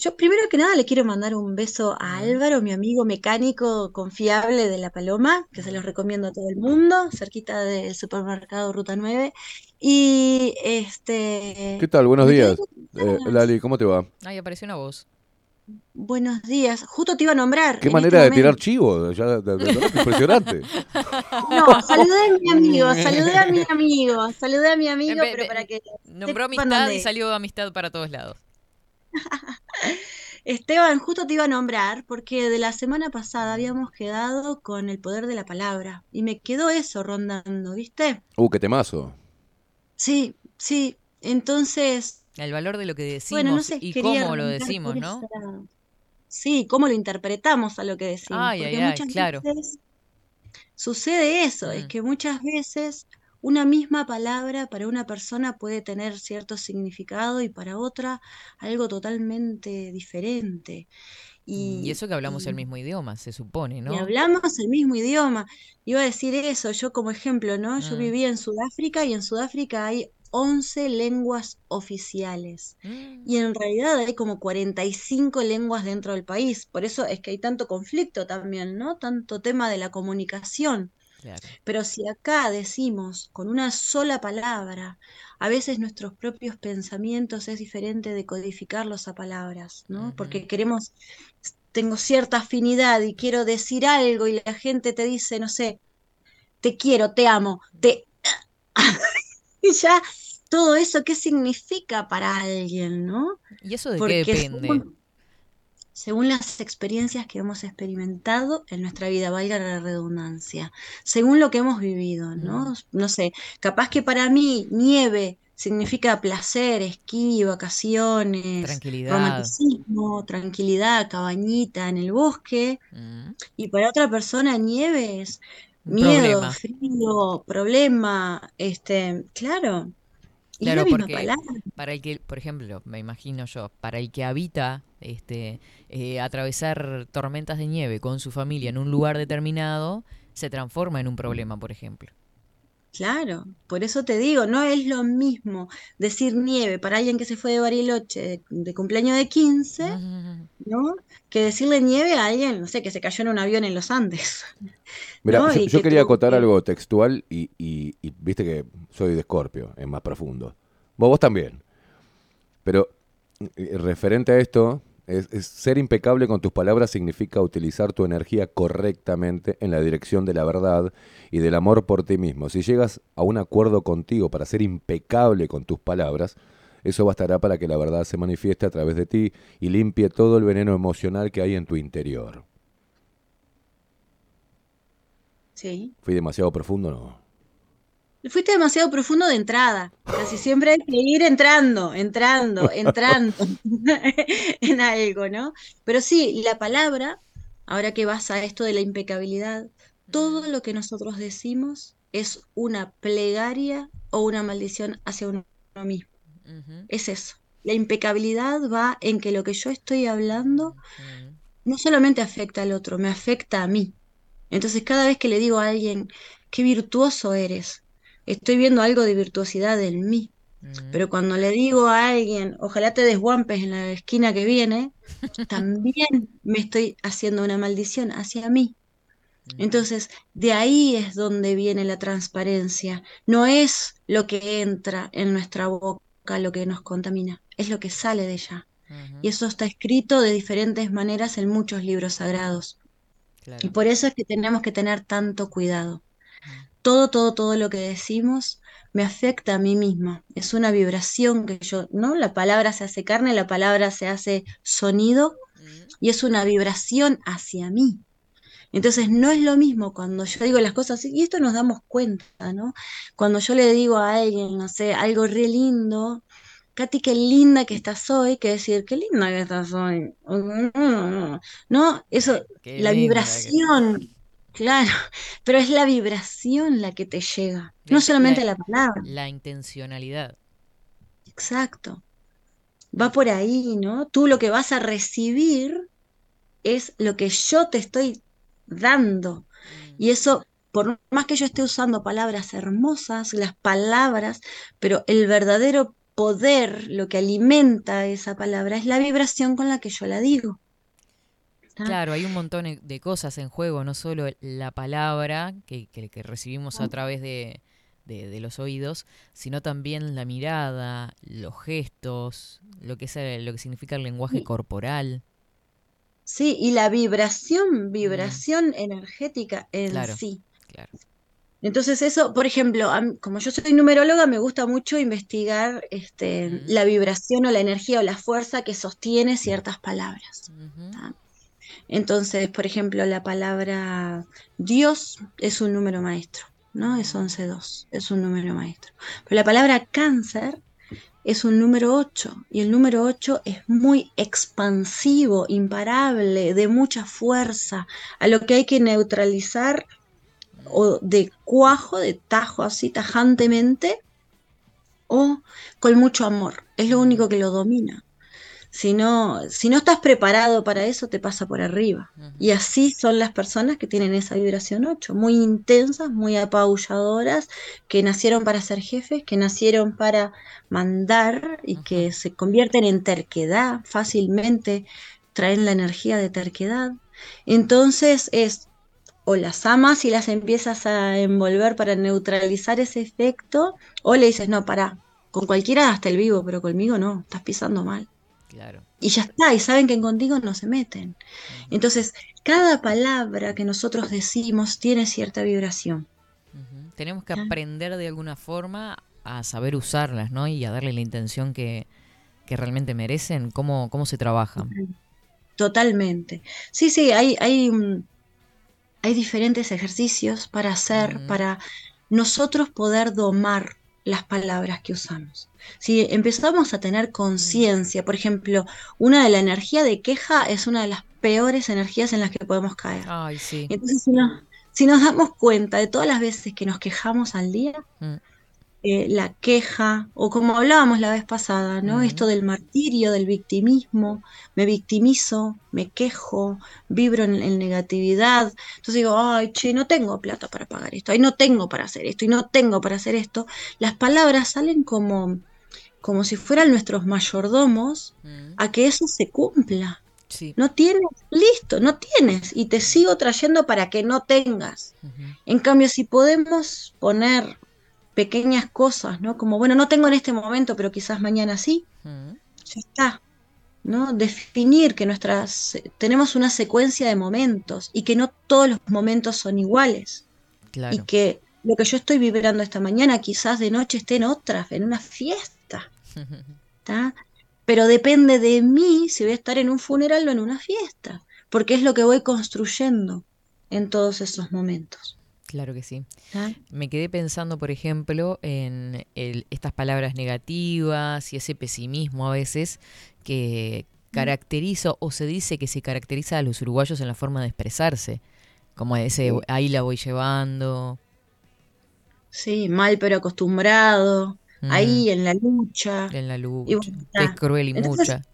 Yo primero que nada le quiero mandar un beso a Álvaro, mi amigo mecánico confiable de La Paloma, que se los recomiendo a todo el mundo, cerquita del supermercado Ruta 9. Y este, ¿Qué tal? Buenos días. Eh, Lali, ¿cómo te va? Ahí apareció una voz. buenos días. Justo te iba a nombrar. Qué manera este de tirar momento. chivo, ya, de- de- de- impresionante. No, saludé a mi amigo, saludé a mi amigo, saludé a mi amigo, pero para que Nombró amistad y salió amistad para todos lados. Esteban, justo te iba a nombrar porque de la semana pasada habíamos quedado con el poder de la palabra y me quedó eso rondando, ¿viste? Uh, qué temazo. Sí, sí. Entonces, El valor de lo que decimos bueno, no sé, y cómo lo decimos, ¿no? esa- Sí, cómo lo interpretamos a lo que decimos, Ay, porque ay, muchas claro. veces sucede eso, es Mm. que muchas veces una misma palabra para una persona puede tener cierto significado y para otra algo totalmente diferente. Y Y, eso que hablamos el y- mismo idioma, se supone, y ¿no? hablamos el mismo idioma. Iba a decir eso, yo como ejemplo, ¿no? Yo Mm. viví en Sudáfrica y en Sudáfrica hay 11 lenguas oficiales. Mm. Y en realidad hay como 45 lenguas dentro del país. Por eso es que hay tanto conflicto también, ¿no? Tanto tema de la comunicación. Claro. Pero si acá decimos con una sola palabra, a veces nuestros propios pensamientos es diferente de codificarlos a palabras, ¿no? Porque queremos, tengo cierta afinidad y quiero decir algo y la gente te dice, no sé, te quiero, te amo, te... Y ya, todo eso, ¿qué significa para alguien, no? ¿Y eso de qué depende? según, según las experiencias que hemos experimentado en nuestra vida, valga la redundancia, según lo que hemos vivido, ¿no? Mm. No sé, capaz que para mí nieve significa placer, esquí, vacaciones, Tranquilidad. romanticismo, tranquilidad, cabañita en el bosque, Mm. y para otra persona nieve es miedo, problema. frío, problema, este, claro. Es Claro, la misma porque palabra. para el que, por ejemplo, me imagino yo, para el que habita este eh, atravesar tormentas de nieve con su familia en un lugar determinado, se transforma en un problema, por ejemplo. Claro, por eso te digo, no es lo mismo decir nieve para alguien que se fue de Bariloche de, de cumpleaños de 15, ¿no? Que decirle nieve a alguien, no sé, que se cayó en un avión en los Andes. Mira, ¿no? yo, Y yo que quería acotar que- algo textual y, y- y viste que soy de Escorpio, es más profundo. Vos, vos también. Pero eh, referente a esto, es, es ser impecable con tus palabras significa utilizar tu energía correctamente en la dirección de la verdad y del amor por ti mismo. Si llegas a un acuerdo contigo para ser impecable con tus palabras, eso bastará para que la verdad se manifieste a través de ti y limpie todo el veneno emocional que hay en tu interior. Sí. ¿Fui demasiado profundo? No. Fuiste demasiado profundo de entrada. Casi siempre hay que ir entrando, entrando, entrando en algo, ¿no? Pero sí, la palabra, ahora que vas a esto de la impecabilidad, todo lo que nosotros decimos es una plegaria o una maldición hacia uno mismo. Es eso. La impecabilidad va en que lo que yo estoy hablando no solamente afecta al otro, me afecta a mí. Entonces, cada vez que le digo a alguien, qué virtuoso eres, estoy viendo algo de virtuosidad en mí. Pero cuando le digo a alguien, ojalá te desguampes en la esquina que viene, también me estoy haciendo una maldición hacia mí. Entonces, de ahí es donde viene la transparencia. No es lo que entra en nuestra boca lo que nos contamina, es lo que sale de ella. Y eso está escrito de diferentes maneras en muchos libros sagrados. Y por eso es que tenemos que tener tanto cuidado. Todo, todo, todo lo que decimos me afecta a mí misma. Es una vibración que yo, ¿no? La palabra se hace carne, la palabra se hace sonido y es una vibración hacia mí. Entonces no es lo mismo cuando yo digo las cosas, y esto nos damos cuenta, ¿no? Cuando yo le digo a alguien, no sé, algo re lindo, Katy, qué linda que estás hoy, que decir, qué linda que estás hoy. ¿No? Eso, Qué la que- vibración, claro, pero es la vibración la que te llega, no La- solamente la palabra. La intencionalidad. Exacto. Va por ahí, ¿no? Tú lo que vas a recibir es lo que yo te estoy dando. Y eso, por más que yo esté usando palabras hermosas, las palabras, pero el verdadero poder, lo que alimenta esa palabra es la vibración con la que yo la digo. ¿tá? Claro, hay un montón e- de cosas en juego, no solo la palabra que, que- que recibimos a través de, de- de los oídos, sino también la mirada, los gestos, lo que es el- lo que significa el lenguaje Sí. corporal. Sí, y la vibración, vibración energética en Claro, sí. claro. Entonces eso, por ejemplo, como yo soy numeróloga, me gusta mucho investigar este, la vibración o la energía o la fuerza que sostiene ciertas palabras. Entonces, por ejemplo, la palabra Dios es un número maestro, ¿no? Es 11-2, es un número maestro. Pero la palabra cáncer es un número 8 y el número 8 es muy expansivo, imparable, de mucha fuerza, a lo que hay que neutralizar o de cuajo, de tajo así tajantemente, o con mucho amor. Es lo único que lo domina. Si no, si no estás preparado para eso, te pasa por arriba. Y así son las personas que tienen esa vibración 8, muy intensas, muy apabulladoras, que nacieron para ser jefes, que nacieron para mandar y que se convierten en terquedad fácilmente, traen la energía de terquedad. Entonces es o las amas y las empiezas a envolver para neutralizar ese efecto, o le dices, no, para, con cualquiera hasta el vivo, pero conmigo no, estás pisando mal. Claro. Y ya está, y saben que contigo no se meten. Entonces, cada palabra que nosotros decimos tiene cierta vibración. Tenemos que aprender de alguna forma a saber usarlas, ¿no? Y a darle la intención que, que realmente merecen. ¿Cómo, cómo se trabaja? Totalmente. Sí, sí, hay, hay, hay diferentes ejercicios para hacer, para nosotros poder domar las palabras que usamos. Si empezamos a tener conciencia, por ejemplo, una de la energía de queja es una de las peores energías en las que podemos caer. Ay, sí. Entonces, si nos, si nos damos cuenta de todas las veces que nos quejamos al día, Mm. Eh, la queja, o como hablábamos la vez pasada, ¿no? Esto del martirio, del victimismo, me victimizo, me quejo, vibro en, en negatividad. Entonces digo, ay, che, no tengo plata para pagar esto, ay, no tengo para hacer esto, y no tengo para hacer esto. Las palabras salen como, como si fueran nuestros mayordomos a que eso se cumpla. Sí. No tienes, listo, no tienes, y te sigo trayendo para que no tengas. En cambio, si podemos poner pequeñas cosas, ¿no? Como, bueno, no tengo en este momento, pero quizás mañana sí, ya está, ¿no? Definir que nuestras, tenemos una secuencia de momentos y que no todos los momentos son iguales. Claro. Y que lo que yo estoy vibrando esta mañana quizás de noche esté en otra, en una fiesta, ¿tá? Pero depende de mí si voy a estar en un funeral o en una fiesta, porque es lo que voy construyendo en todos esos momentos. Claro que sí. ¿tá? Me quedé pensando, por ejemplo, en el- estas palabras negativas y ese pesimismo a veces que caracteriza o se dice que se caracteriza a los uruguayos en la forma de expresarse. Como ese, ahí la voy llevando. Sí, mal pero acostumbrado, Mm. ahí en la lucha. En la lucha. bueno, cruel y Entonces, mucha.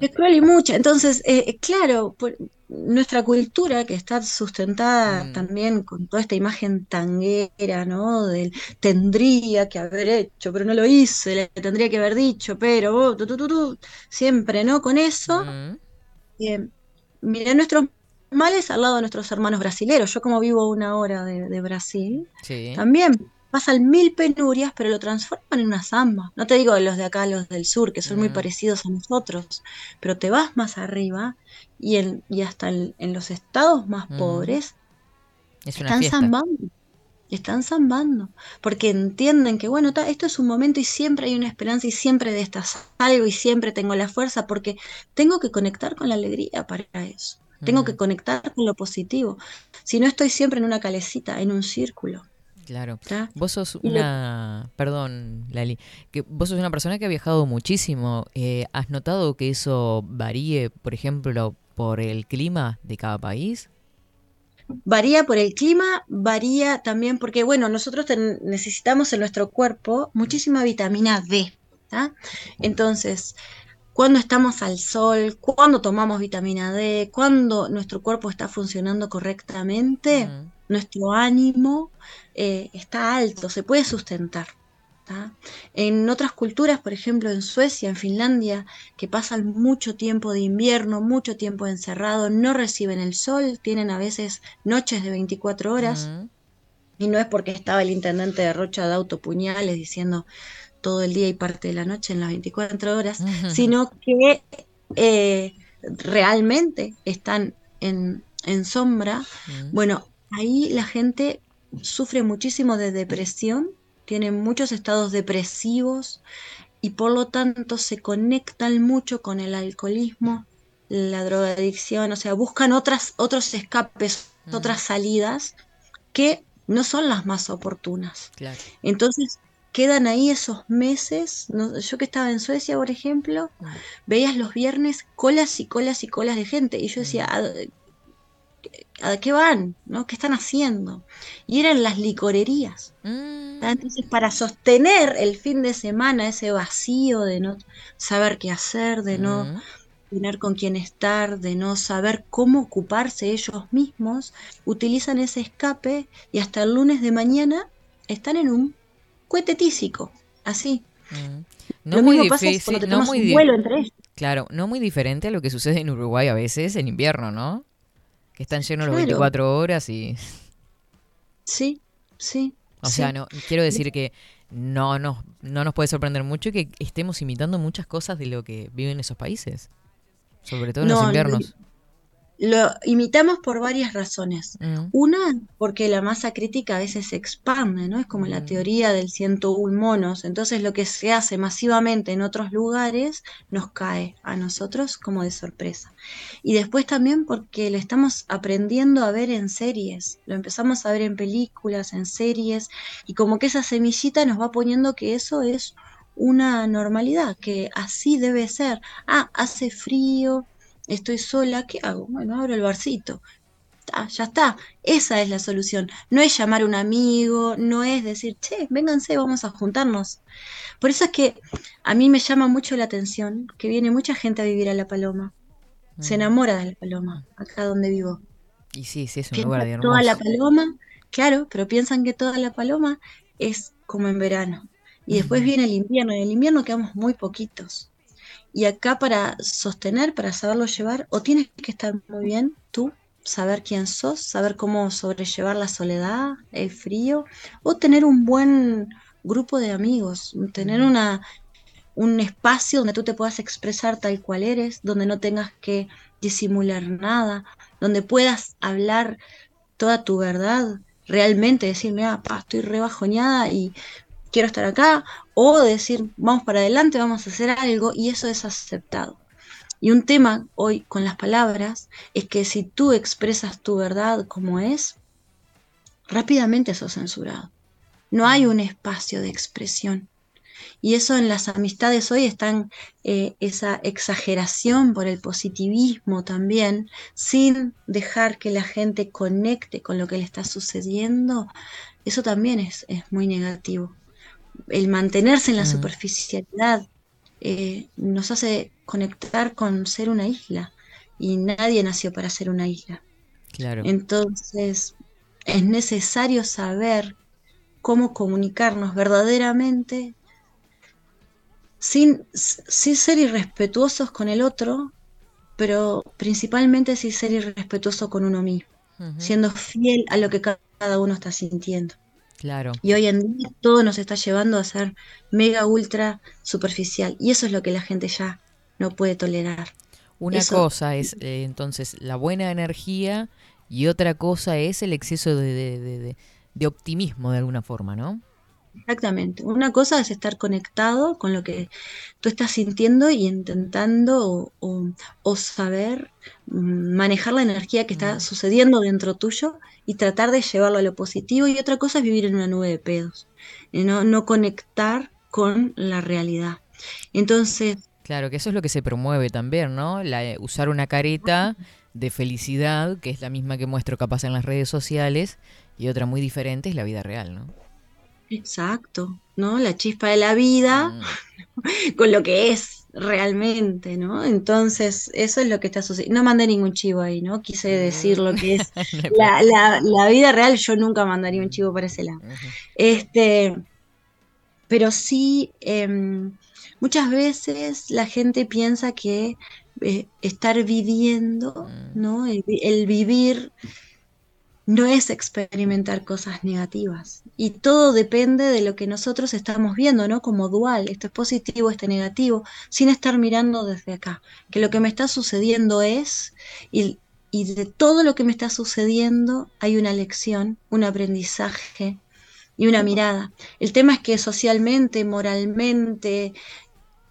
Es cruel y mucha. Entonces, eh, eh, claro, por- nuestra cultura que está sustentada Mm. también con toda esta imagen tanguera, ¿no? Del tendría que haber hecho, pero no lo hice, le tendría que haber dicho, pero oh, tu, tu, tu, siempre, ¿no? Con eso, Mm. eh, nuestros males al lado de nuestros hermanos brasileros. Yo como vivo una hora de, de Brasil, Sí. también pasan mil penurias, pero lo transforman en una samba. No te digo los de acá, los del sur, que son muy Mm. parecidos a nosotros, pero te vas más arriba y, en, y hasta en, en los estados más Mm. pobres Es una están fiesta. zambando. Están zambando, porque entienden que, bueno, ta, esto es un momento y siempre hay una esperanza y siempre de esta salgo y siempre tengo la fuerza, porque tengo que conectar con la alegría para eso. Tengo Mm. que conectar con lo positivo. Si no estoy siempre en una calecita, en un círculo. Claro. Vos sos una, perdón, Lali, que vos sos una persona que ha viajado muchísimo. Eh, ¿Has notado que eso varíe, por ejemplo, por el clima de cada país? Varía por el clima, varía también porque, bueno, nosotros necesitamos en nuestro cuerpo muchísima vitamina D, ¿tá? Entonces, cuando estamos al sol, cuando tomamos vitamina D, cuando nuestro cuerpo está funcionando correctamente, nuestro ánimo eh, está alto, se puede sustentar. ¿tá? En otras culturas, por ejemplo en Suecia, en Finlandia, que pasan mucho tiempo de invierno, mucho tiempo encerrado, no reciben el sol, tienen a veces noches de 24 horas. Y no es porque estaba el intendente de Rocha de autopuñales diciendo todo el día y parte de la noche en las 24 horas, sino que eh, realmente están en, en sombra. Bueno, ahí la gente sufre muchísimo de depresión, tiene muchos estados depresivos y por lo tanto se conectan mucho con el alcoholismo, la drogadicción, o sea, buscan otras, otros escapes, otras salidas que no son las más oportunas. Entonces quedan ahí esos meses. yo que estaba en Suecia, por ejemplo, veías los viernes colas y colas y colas de gente. Y yo decía, ¿a, qué van? ¿no? ¿Qué están haciendo? Y eran las licorerías. Mm. Entonces, para sostener el fin de semana, ese vacío de no saber qué hacer, de no Mm. tener con quién estar, de no saber cómo ocuparse ellos mismos, utilizan ese escape y hasta el lunes de mañana están en un cohete tísico, así. No Lo muy mismo pasa difícil, cuando te no tomas muy un vuelo entre ellos. Claro, no muy diferente a lo que sucede en Uruguay a veces en invierno, ¿no? Que están llenos los Claro. 24 horas y... Sí, sí. O sí. sea, no, quiero decir que no nos, no nos puede sorprender mucho que estemos imitando muchas cosas de lo que viven esos países. Sobre todo en los No, inviernos. Lo imitamos por varias razones. Mm. Una, porque la masa crítica a veces se expande, ¿no? Es como Mm. la teoría del 101 monos. Entonces lo que se hace masivamente en otros lugares nos cae a nosotros como de sorpresa. Y después también porque lo estamos aprendiendo a ver en series. Lo empezamos a ver en películas, en series, y como que esa semillita nos va poniendo que eso es una normalidad, que así debe ser. Ah, hace frío, estoy sola, ¿qué hago? Bueno, abro el barcito. Ah, ya está, esa es la solución. No es llamar a un amigo, no es decir, che, vénganse, vamos a juntarnos. Por eso es que a mí me llama mucho la atención que viene mucha gente a vivir a La Paloma. Se enamora de La Paloma, acá donde vivo. Y sí, sí, es un lugar de que toda La hermoso. Paloma, claro, pero piensan que toda La Paloma es como en verano. Y después viene el invierno, y en el invierno quedamos muy poquitos. Y acá para sostener, para saberlo llevar, o tienes que estar muy bien tú, saber quién sos, saber cómo sobrellevar la soledad, el frío, o tener un buen grupo de amigos, tener una, un espacio donde tú te puedas expresar tal cual eres, donde no tengas que disimular nada, donde puedas hablar toda tu verdad, realmente decir, mira, pa, estoy rebajoñada y quiero estar acá, o decir, vamos para adelante, vamos a hacer algo, y eso es aceptado. Y un tema hoy con las palabras es que si tú expresas tu verdad como es, rápidamente sos censurado. No hay un espacio de expresión. Y eso en las amistades hoy están eh, esa exageración por el positivismo también, sin dejar que la gente conecte con lo que le está sucediendo, eso también es, es muy negativo. El mantenerse en la Mm. superficialidad eh, nos hace conectar con ser una isla y nadie nació para ser una isla. Claro. Entonces es necesario saber cómo comunicarnos verdaderamente sin, sin ser irrespetuosos con el otro, pero principalmente sin ser irrespetuoso con uno mismo, siendo fiel a lo que ca- cada uno está sintiendo. Claro. Y hoy en día todo nos está llevando a ser mega ultra superficial. Y eso es lo que la gente ya no puede tolerar. Una Eso- cosa es eh, entonces la buena energía y otra cosa es el exceso de, de- de- de- de optimismo de alguna forma, ¿no? Exactamente. Una cosa es estar conectado con lo que tú estás sintiendo y intentando o, o- o saber mm, manejar la energía que está sucediendo dentro tuyo y tratar de llevarlo a lo positivo. Y otra cosa es vivir en una nube de pedos, y no, no conectar con la realidad. Entonces, Claro, que eso es lo que se promueve también, ¿no? La, eh, usar una careta de felicidad, que es la misma que muestro capaz en las redes sociales, y otra muy diferente es la vida real, ¿no? Exacto, ¿no? La chispa de la vida Mm. con lo que es realmente, ¿no? Entonces, eso es lo que está sucediendo. No mandé ningún chivo ahí, ¿no? Quise decir lo que es la, la- la vida real. Yo nunca mandaría un chivo para ese lado. Este, pero sí, em, muchas veces la gente piensa que eh, estar viviendo, ¿no? El, vi- el vivir no es experimentar cosas negativas. Y todo depende de lo que nosotros estamos viendo, ¿no? Como dual, esto es positivo, esto es negativo, sin estar mirando desde acá. Que lo que me está sucediendo es, y, y de todo lo que me está sucediendo hay una lección, un aprendizaje y una mirada. El tema es que socialmente, moralmente,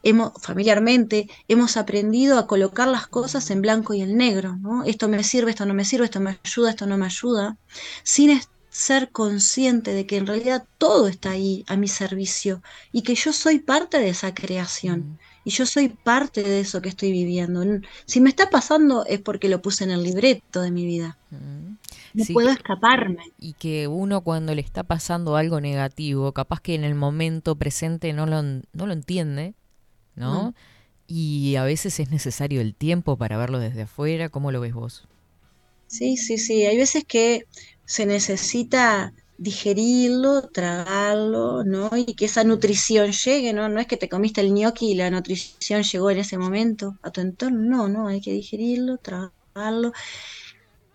hemos, familiarmente, hemos aprendido a colocar las cosas en blanco y en negro, ¿no? Esto me sirve, esto no me sirve, esto me ayuda, esto no me ayuda, sin ser consciente de que en realidad todo está ahí a mi servicio y que yo soy parte de esa creación y yo soy parte de eso que estoy viviendo. Si me está pasando es porque lo puse en el libreto de mi vida. No Sí, puedo escaparme. Y que uno cuando le está pasando algo negativo, capaz que en el momento presente no lo, no lo entiende, ¿no? Mm. Y a veces es necesario el tiempo para verlo desde afuera. ¿Cómo lo ves vos? Sí, sí, sí. Hay veces que se necesita digerirlo, tragarlo, ¿no? Y que esa nutrición llegue, ¿no? No es que te comiste el gnocchi y la nutrición llegó en ese momento a tu entorno. No, no, hay que digerirlo, tragarlo.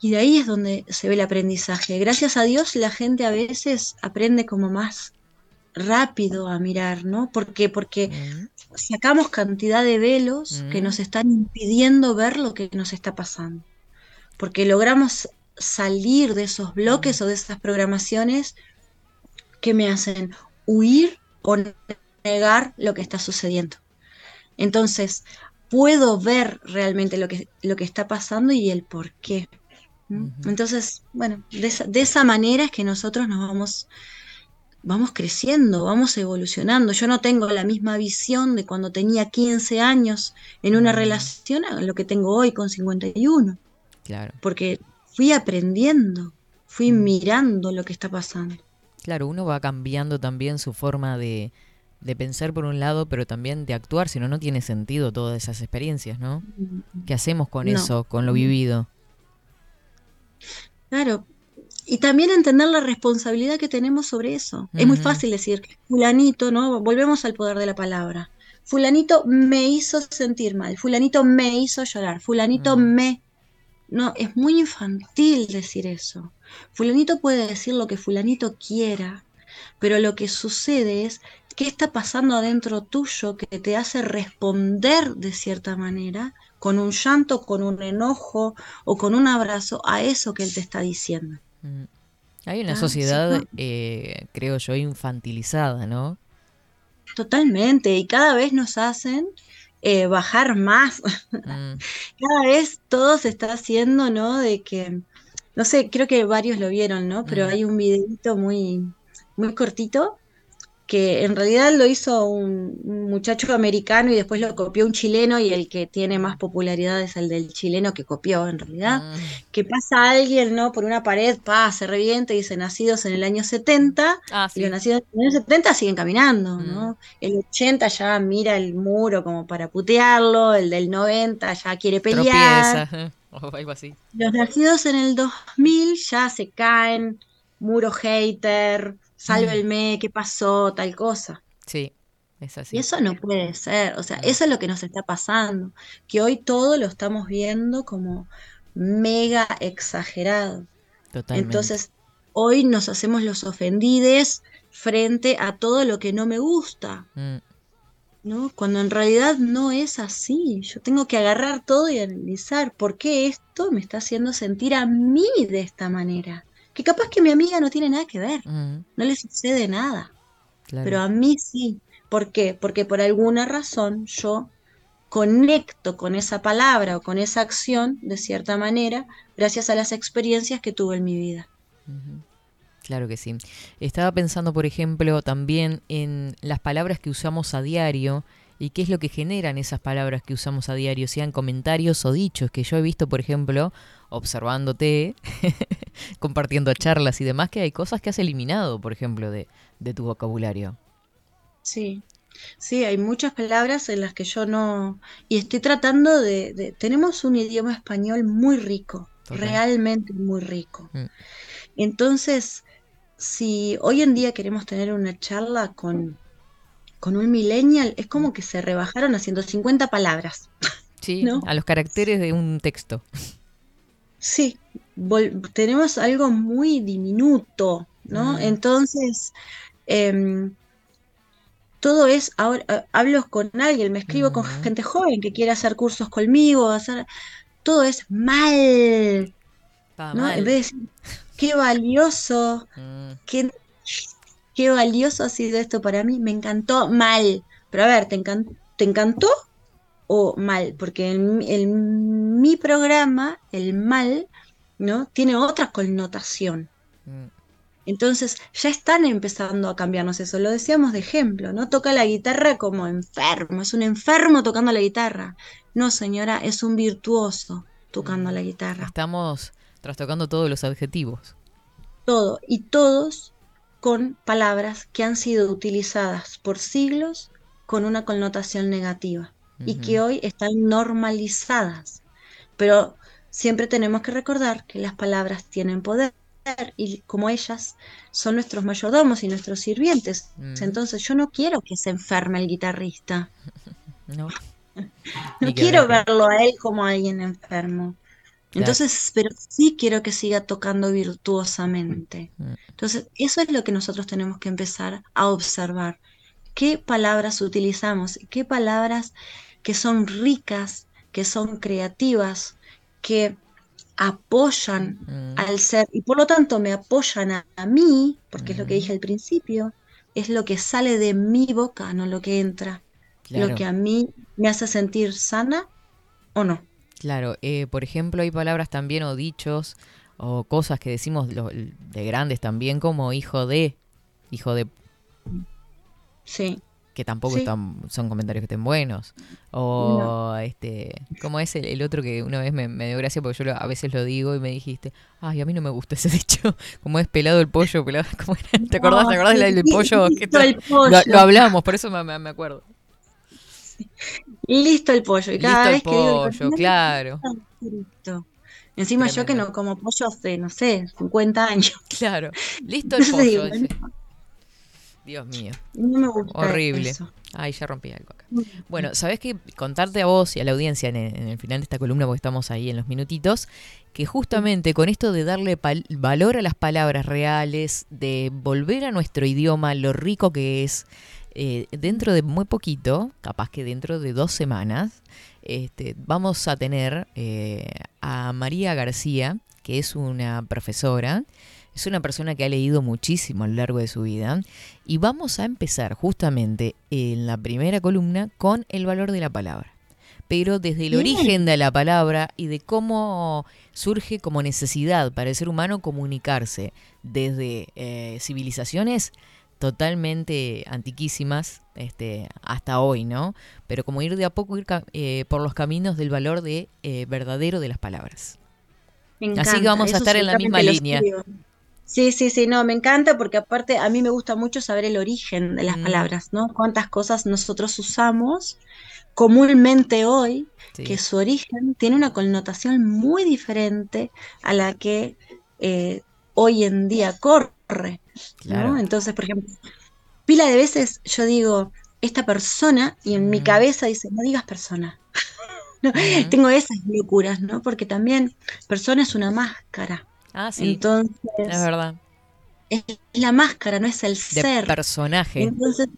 Y de ahí es donde se ve el aprendizaje. Gracias a Dios la gente a veces aprende como más rápido a mirar, ¿no? ¿Por qué? Porque sacamos cantidad de velos que nos están impidiendo ver lo que nos está pasando. Porque logramos salir de esos bloques o de esas programaciones que me hacen huir o negar lo que está sucediendo. Entonces, puedo ver realmente lo que, lo que está pasando y el por qué. Entonces, bueno, de esa, de esa manera es que nosotros nos vamos, vamos creciendo, vamos evolucionando. Yo no tengo la misma visión de cuando tenía 15 años en una relación a lo que tengo hoy con 51 Claro. porque fui aprendiendo, fui mirando lo que está pasando. Claro, uno va cambiando también su forma de, de pensar por un lado, pero también de actuar, si no, no tiene sentido todas esas experiencias, ¿no? ¿Qué hacemos con No. eso, con lo vivido? Claro. Y también entender la responsabilidad que tenemos sobre eso. Es muy fácil decir, fulanito, ¿no? Volvemos al poder de la palabra. Fulanito me hizo sentir mal, fulanito me hizo llorar, fulanito me... No, es muy infantil decir eso. Fulanito puede decir lo que fulanito quiera, pero lo que sucede es qué está pasando adentro tuyo que te hace responder de cierta manera, con un llanto, con un enojo o con un abrazo a eso que él te está diciendo. Mm. Hay una Ah, sí, sociedad, no. eh, creo yo, infantilizada, ¿no? Totalmente, y cada vez nos hacen eh, bajar más. Mm. Cada vez todo se está haciendo, ¿no? De que, no sé, creo que varios lo vieron, ¿no? Pero Mm. hay un videito muy, muy cortito que en realidad lo hizo un, un muchacho americano y después lo copió un chileno y el que tiene más popularidad es el del chileno que copió en realidad. Mm. Que pasa alguien, ¿no? Por una pared, pa, se revienta y dice nacidos en el año 70 Ah, y los nacidos en el año 70 siguen caminando, ¿no? El 80 ya mira el muro como para putearlo, el del 90 ya quiere pelear. Tropieza, o algo así. Los nacidos en el 2000 ya se caen, muro hater, sálvenme, ¿qué pasó? Tal cosa. Sí, es así. Y eso no puede ser, o sea, eso es lo que nos está pasando, que hoy todo lo estamos viendo como mega exagerado. Totalmente. Entonces, hoy nos hacemos los ofendides frente a todo lo que no me gusta, Mm. ¿no? Cuando en realidad no es así. Yo tengo que agarrar todo y analizar por qué esto me está haciendo sentir a mí de esta manera. Que capaz que mi amiga no tiene nada que ver, Mm, no le sucede nada, claro. pero a mí sí. ¿Por qué? Porque por alguna razón yo conecto con esa palabra o con esa acción de cierta manera gracias a las experiencias que tuve en mi vida. Claro que sí. Estaba pensando, por ejemplo, también en las palabras que usamos a diario y qué es lo que generan esas palabras que usamos a diario, sean comentarios o dichos, que yo he visto, por ejemplo, observándote, compartiendo charlas y demás, que hay cosas que has eliminado, por ejemplo, de, de tu vocabulario. Sí, sí, hay muchas palabras en las que yo no... Y estoy tratando de... de- Tenemos un idioma español muy rico, realmente muy rico. Mm. Entonces, si hoy en día queremos tener una charla con con un millennial es como que se rebajaron a 150 palabras. Sí, ¿no? a los caracteres de un texto. Sí, tenemos algo muy diminuto, ¿no? Mm. Entonces, em, todo es, ahora hablo con alguien, me escribo con gente joven que quiere hacer cursos conmigo, hacer, todo es mal, ¿no? mal. En vez de decir, qué valioso, Mm, qué, qué valioso ha sido esto para mí, me encantó mal. Pero a ver, ¿te encan- ¿te encantó o mal? Porque en, mi- en mi programa, el mal, ¿no? Tiene otra connotación. mm. Entonces ya están empezando a cambiarnos eso. Lo decíamos de ejemplo, ¿no? Toca la guitarra como enfermo, es un enfermo tocando la guitarra. No, señora, es un virtuoso tocando la guitarra. Estamos trastocando todos los adjetivos. Todo, y todos con palabras que han sido utilizadas por siglos con una connotación negativa y que hoy están normalizadas. Pero siempre tenemos que recordar que las palabras tienen poder y como ellas son nuestros mayordomos y nuestros sirvientes. Mm. Entonces yo no quiero que se enferme el guitarrista. No. No quiero verlo a él como a alguien enfermo. Entonces, pero sí quiero que siga tocando virtuosamente. Mm. Entonces, eso es lo que nosotros tenemos que empezar a observar. ¿Qué palabras utilizamos? ¿Qué palabras que son ricas, que son creativas, que apoyan Mm. al ser y por lo tanto me apoyan a, a mí, porque es lo que Mm. dije al principio, es lo que sale de mi boca, no lo que entra, Claro. lo que a mí me hace sentir sana o no. Claro, eh, por ejemplo, hay palabras también o dichos o cosas que decimos lo- de grandes también como hijo de, hijo de, Sí. que tampoco Sí. están, son comentarios que estén buenos. O este, ¿cómo es el, el otro que una vez me, me dio gracia porque yo lo- a veces lo digo y me dijiste, ay, a mí no me gusta ese dicho, como es pelado el pollo, pelado, ¿cómo era? ¿Te acordás? No, ¿Te acordás sí, del pollo? sí, Que el Lo, pollo. lo hablamos, por eso me acuerdo. Listo el pollo. Y cada Listo el vez que digo pollo, claro. Listo. Encima yo que no como pollo hace, no sé, 50 años. Claro, listo el digo, pollo. Dios mío. No me gusta Horrible. eso. Ay, ya rompí algo acá. Bueno, ¿sabés qué? Contarte a vos y a la audiencia en el, en el final de esta columna, porque estamos ahí en los minutitos, que justamente con esto de darle valor a las palabras reales, de volver a nuestro idioma, lo rico que es, eh, dentro de muy poquito, capaz que dentro de dos semanas, este, vamos a tener eh, a María García, que es una profesora, es una persona que ha leído muchísimo a lo largo de su vida y vamos a empezar justamente en la primera columna con el valor de la palabra. Pero desde el Bien. origen de la palabra y de cómo surge como necesidad para el ser humano comunicarse desde eh, civilizaciones totalmente antiquísimas este, hasta hoy, ¿no? Pero como ir de a poco ir eh, por los caminos del valor de eh, verdadero de las palabras. Me Así que encanta, vamos a estar en la misma línea. Sí, sí, sí, no, me encanta porque aparte a mí me gusta mucho saber el origen de las Mm. palabras, ¿no? Cuántas cosas nosotros usamos comúnmente hoy, Sí. que su origen tiene una connotación muy diferente a la que eh, hoy en día corre, ¿no? Claro. Entonces, por ejemplo, pila de veces yo digo, esta persona, y en mi Mm. cabeza dice, no digas persona. No, Tengo esas locuras, ¿no? Porque también persona es una máscara. Ah, sí. Entonces, Es verdad. es la máscara, no es el De ser. personaje. Entonces,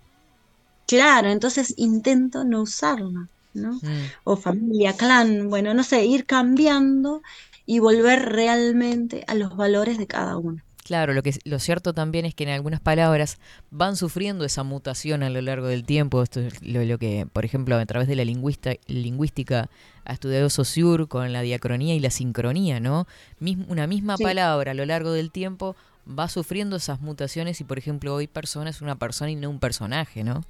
claro, entonces intento no usarla, ¿no? Mm. O familia, clan, bueno, no sé, ir cambiando y volver realmente a los valores de cada uno. Claro, lo que lo cierto también es que en algunas palabras van sufriendo esa mutación a lo largo del tiempo. Esto es lo, lo que, por ejemplo, a través de la lingüista, lingüística ha estudiado Saussure con la diacronía y la sincronía, ¿no? Mis- una misma Sí. palabra a lo largo del tiempo va sufriendo esas mutaciones y, por ejemplo, hoy persona es una persona y no un personaje, ¿no?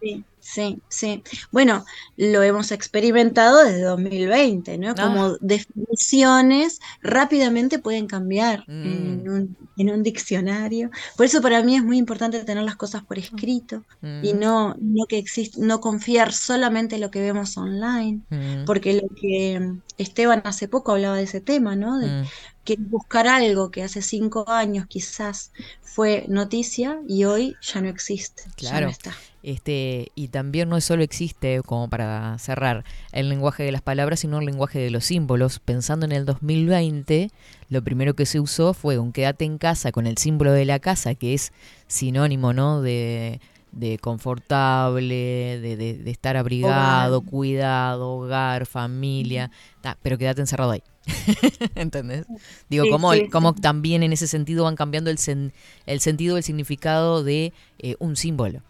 Sí, sí, sí. Bueno, lo hemos experimentado desde 2020, ¿no? Ah. Como definiciones rápidamente pueden cambiar Mm. en un, en un diccionario. Por eso para mí es muy importante tener las cosas por escrito y Mm. no, no que exist- no confiar solamente en lo que vemos online. Mm. Porque lo que Esteban hace poco hablaba de ese tema, ¿no? De Quieres buscar algo que hace cinco años quizás fue noticia y hoy ya no existe. ya Claro. no está. Este, y también no solo existe, como para cerrar, el lenguaje de las palabras, sino el lenguaje de los símbolos. Pensando en el 2020, lo primero que se usó fue un quédate en casa con el símbolo de la casa, que es sinónimo, ¿no? De, de confortable, de, de- de estar abrigado, Hogar. cuidado, hogar, familia, ta, pero quédate encerrado ahí. ¿Entendés? Digo, Sí, cómo, sí, cómo sí. también en ese sentido van cambiando el, sen- el sentido, el significado de eh, un símbolo.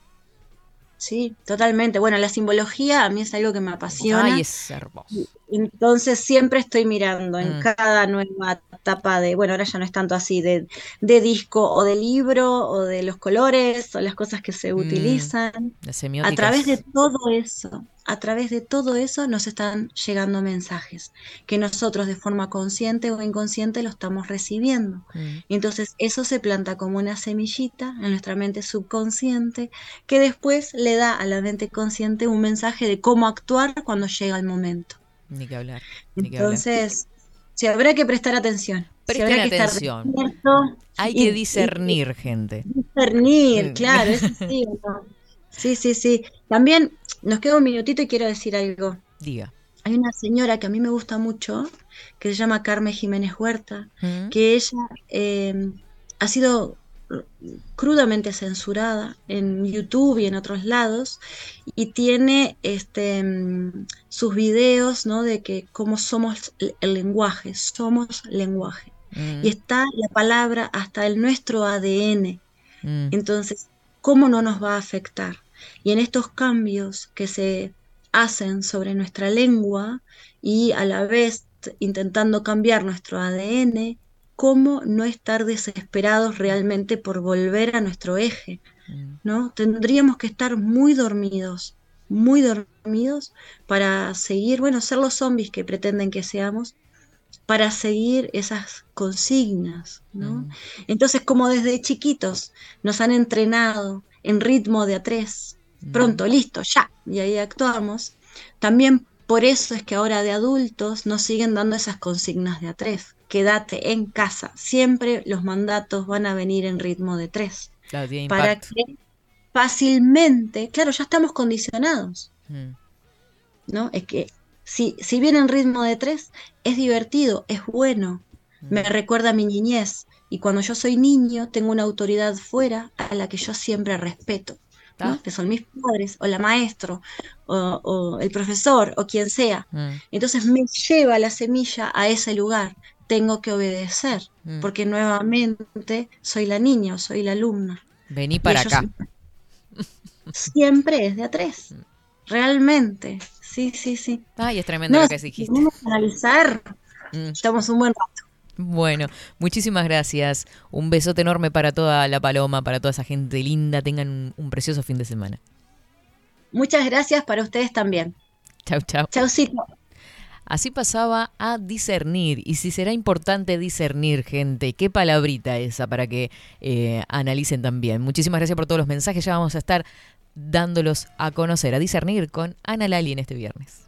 Sí, totalmente. Bueno, la simbología a mí es algo que me apasiona. Ay, es hermoso. Entonces siempre estoy mirando en Mm. cada nueva etapa de, bueno, ahora ya no es tanto así, de, de disco o de libro o de los colores o las cosas que se Mm, utilizan. A través de todo eso, a través de todo eso nos están llegando mensajes que nosotros de forma consciente o inconsciente lo estamos recibiendo. Mm. Y entonces eso se planta como una semillita en nuestra mente subconsciente que después le da a la mente consciente un mensaje de cómo actuar cuando llega el momento. Ni que hablar. Ni que hablar. Entonces, habrá que prestar atención. Presten habrá que estar atención. Hay que y- discernir, gente. discernir, Mm. claro, eso sí, ¿no? Sí, sí, sí. También nos queda un minutito y quiero decir algo. Diga. Hay una señora que a mí me gusta mucho, que se llama Carmen Jiménez Huerta, Mm. que ella eh, ha sido crudamente censurada en YouTube y en otros lados y tiene este mm, sus videos ¿no? de que cómo somos el el lenguaje, somos lenguaje. Mm. Y está la palabra hasta en nuestro ADN. Mm. Entonces, ¿cómo no nos va a afectar? Y en estos cambios que se hacen sobre nuestra lengua y a la vez intentando cambiar nuestro ADN, ¿cómo no estar desesperados realmente por volver a nuestro eje? ¿No? Tendríamos que estar muy dormidos, muy dormidos para seguir, bueno, ser los zombies que pretenden que seamos, para seguir esas consignas, ¿no? Entonces, como desde chiquitos nos han entrenado en ritmo de a tres, pronto, listo, ya, y ahí actuamos, también por eso es que ahora de adultos nos siguen dando esas consignas de a tres. Quédate en casa. Siempre los mandatos van a venir en ritmo de tres. Claro, Para que fácilmente, claro, ya estamos condicionados. Mm. ¿no? Es que si, si viene en ritmo de tres, es divertido, es bueno, me recuerda a mi niñez. Y cuando yo soy niño, tengo una autoridad fuera a la que yo siempre respeto, ¿no? que son mis padres, o la maestro, o, o el profesor, o quien sea. Mm. Entonces me lleva la semilla a ese lugar. Tengo que obedecer, Mm. porque nuevamente soy la niña o soy la alumna. Vení para acá. Siempre es de a tres. Realmente. Sí, sí, sí. Ay, es tremendo No, lo que dijiste. analizar. Mm. Estamos un buen rato. Bueno, muchísimas gracias. Un besote enorme para toda la paloma, para toda esa gente linda. Tengan un, un precioso fin de semana. Muchas gracias para ustedes también. Chau, chau. Chaucito. Así pasaba a discernir. Y si será importante discernir, gente, qué palabrita esa para que eh, analicen también. Muchísimas gracias por todos los mensajes. Ya vamos a estar dándolos a conocer, a discernir con Ana Lali en este viernes.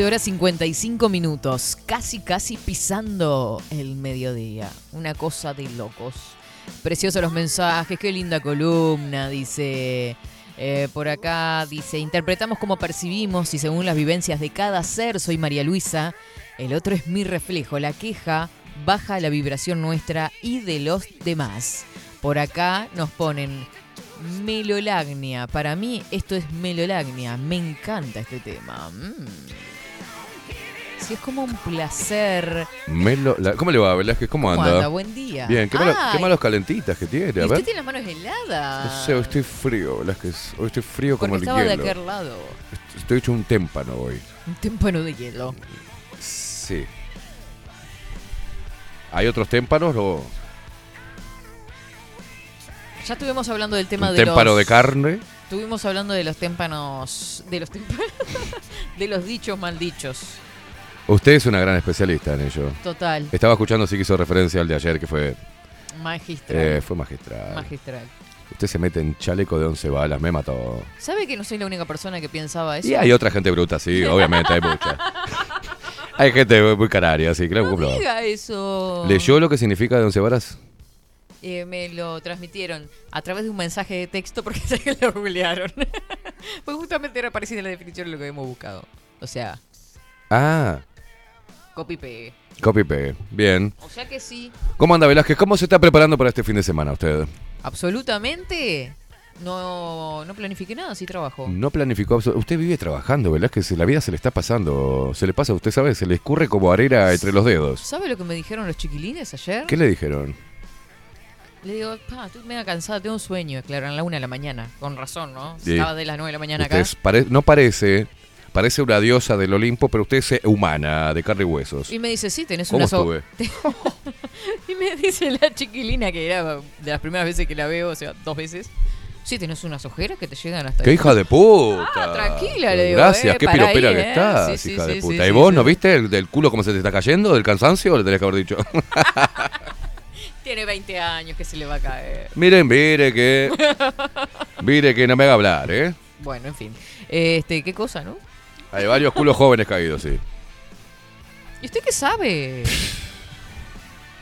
11 horas 55 minutos, casi casi pisando el mediodía. Una cosa de locos. Preciosos los mensajes, qué linda columna, dice. eh, por acá dice, interpretamos como percibimos y según las vivencias de cada ser, soy María Luisa, el otro es mi reflejo, la queja baja la vibración nuestra y de los demás. Por acá nos ponen melolagnia, para mí esto es melolagnia, me encanta este tema. Mm. Es como un placer. Melo- la- ¿Cómo le va, Velázquez? ¿Cómo ¿Cómo anda? anda? Buen día. Bien, qué, malo- qué malos calentitas que tiene. A usted tiene las manos heladas. No sé, hoy estoy frío, Velázquez. Hoy estoy frío Porque como el estaba de hielo. aquel lado. Estoy hecho un témpano hoy. Un témpano de hielo. Sí. ¿Hay otros témpanos o Ya estuvimos hablando del tema un de témpano los... de carne? Estuvimos hablando de los témpanos... De los témpanos... de los dichos maldichos. Usted es una gran especialista en ello. Total. Estaba escuchando si hizo referencia al de ayer, que fue, Magistral. eh, fue magistral. Magistral. Usted se mete en chaleco de 11 balas, me mató. ¿Sabe que no soy la única persona que pensaba eso? Y hay otra gente bruta, sí, obviamente, hay mucha. hay gente muy canaria, sí, claro. No diga eso. ¿Leyó lo que significa de 11 varas? Eh, me lo transmitieron a través de un mensaje de texto porque sé que lo googlearon. pues justamente era parecida la definición de lo que habíamos buscado. O sea, Ah, copy pegue. copy paste. Bien. O sea que sí, ¿Cómo anda Velázquez? ¿Cómo se está preparando para este fin de semana usted? absolutamente no, no planifiqué nada, sí trabajo. No planificó Usted vive trabajando, Velázquez. La vida se le está pasando. Se le pasa, usted sabe, se le escurre como arena entre los dedos. ¿Sabe lo que me dijeron los chiquilines ayer? ¿Qué le dijeron? Le digo, pa, estoy medio cansada, tengo un sueño. Claro, a la una de la mañana. Con razón, ¿no? Sí. Estaba de las nueve de la mañana acá. pare- no parece, parece una diosa del Olimpo, pero usted es eh, humana, de carne y huesos. Y me dice, sí, tenés ¿Cómo una so- estuve? Y me dice la chiquilina, que era de las primeras veces que la veo, o sea, dos veces. Sí, tenés unas ojeras que te llegan hasta ¡Qué ahí". hija de puta! Ah, tranquila, le digo. Gracias, eh, qué piropera que eh. estás, Sí, hija sí, de puta. ¿Y vos no viste el del culo cómo se te está cayendo, del cansancio? Le tenés que haber dicho. Tiene 20 años que se le va a caer. Miren, mire que. Mire que no me haga hablar, ¿eh? Bueno, en fin. Este, qué cosa, ¿no? Hay varios culos jóvenes caídos, sí. ¿Y usted qué sabe?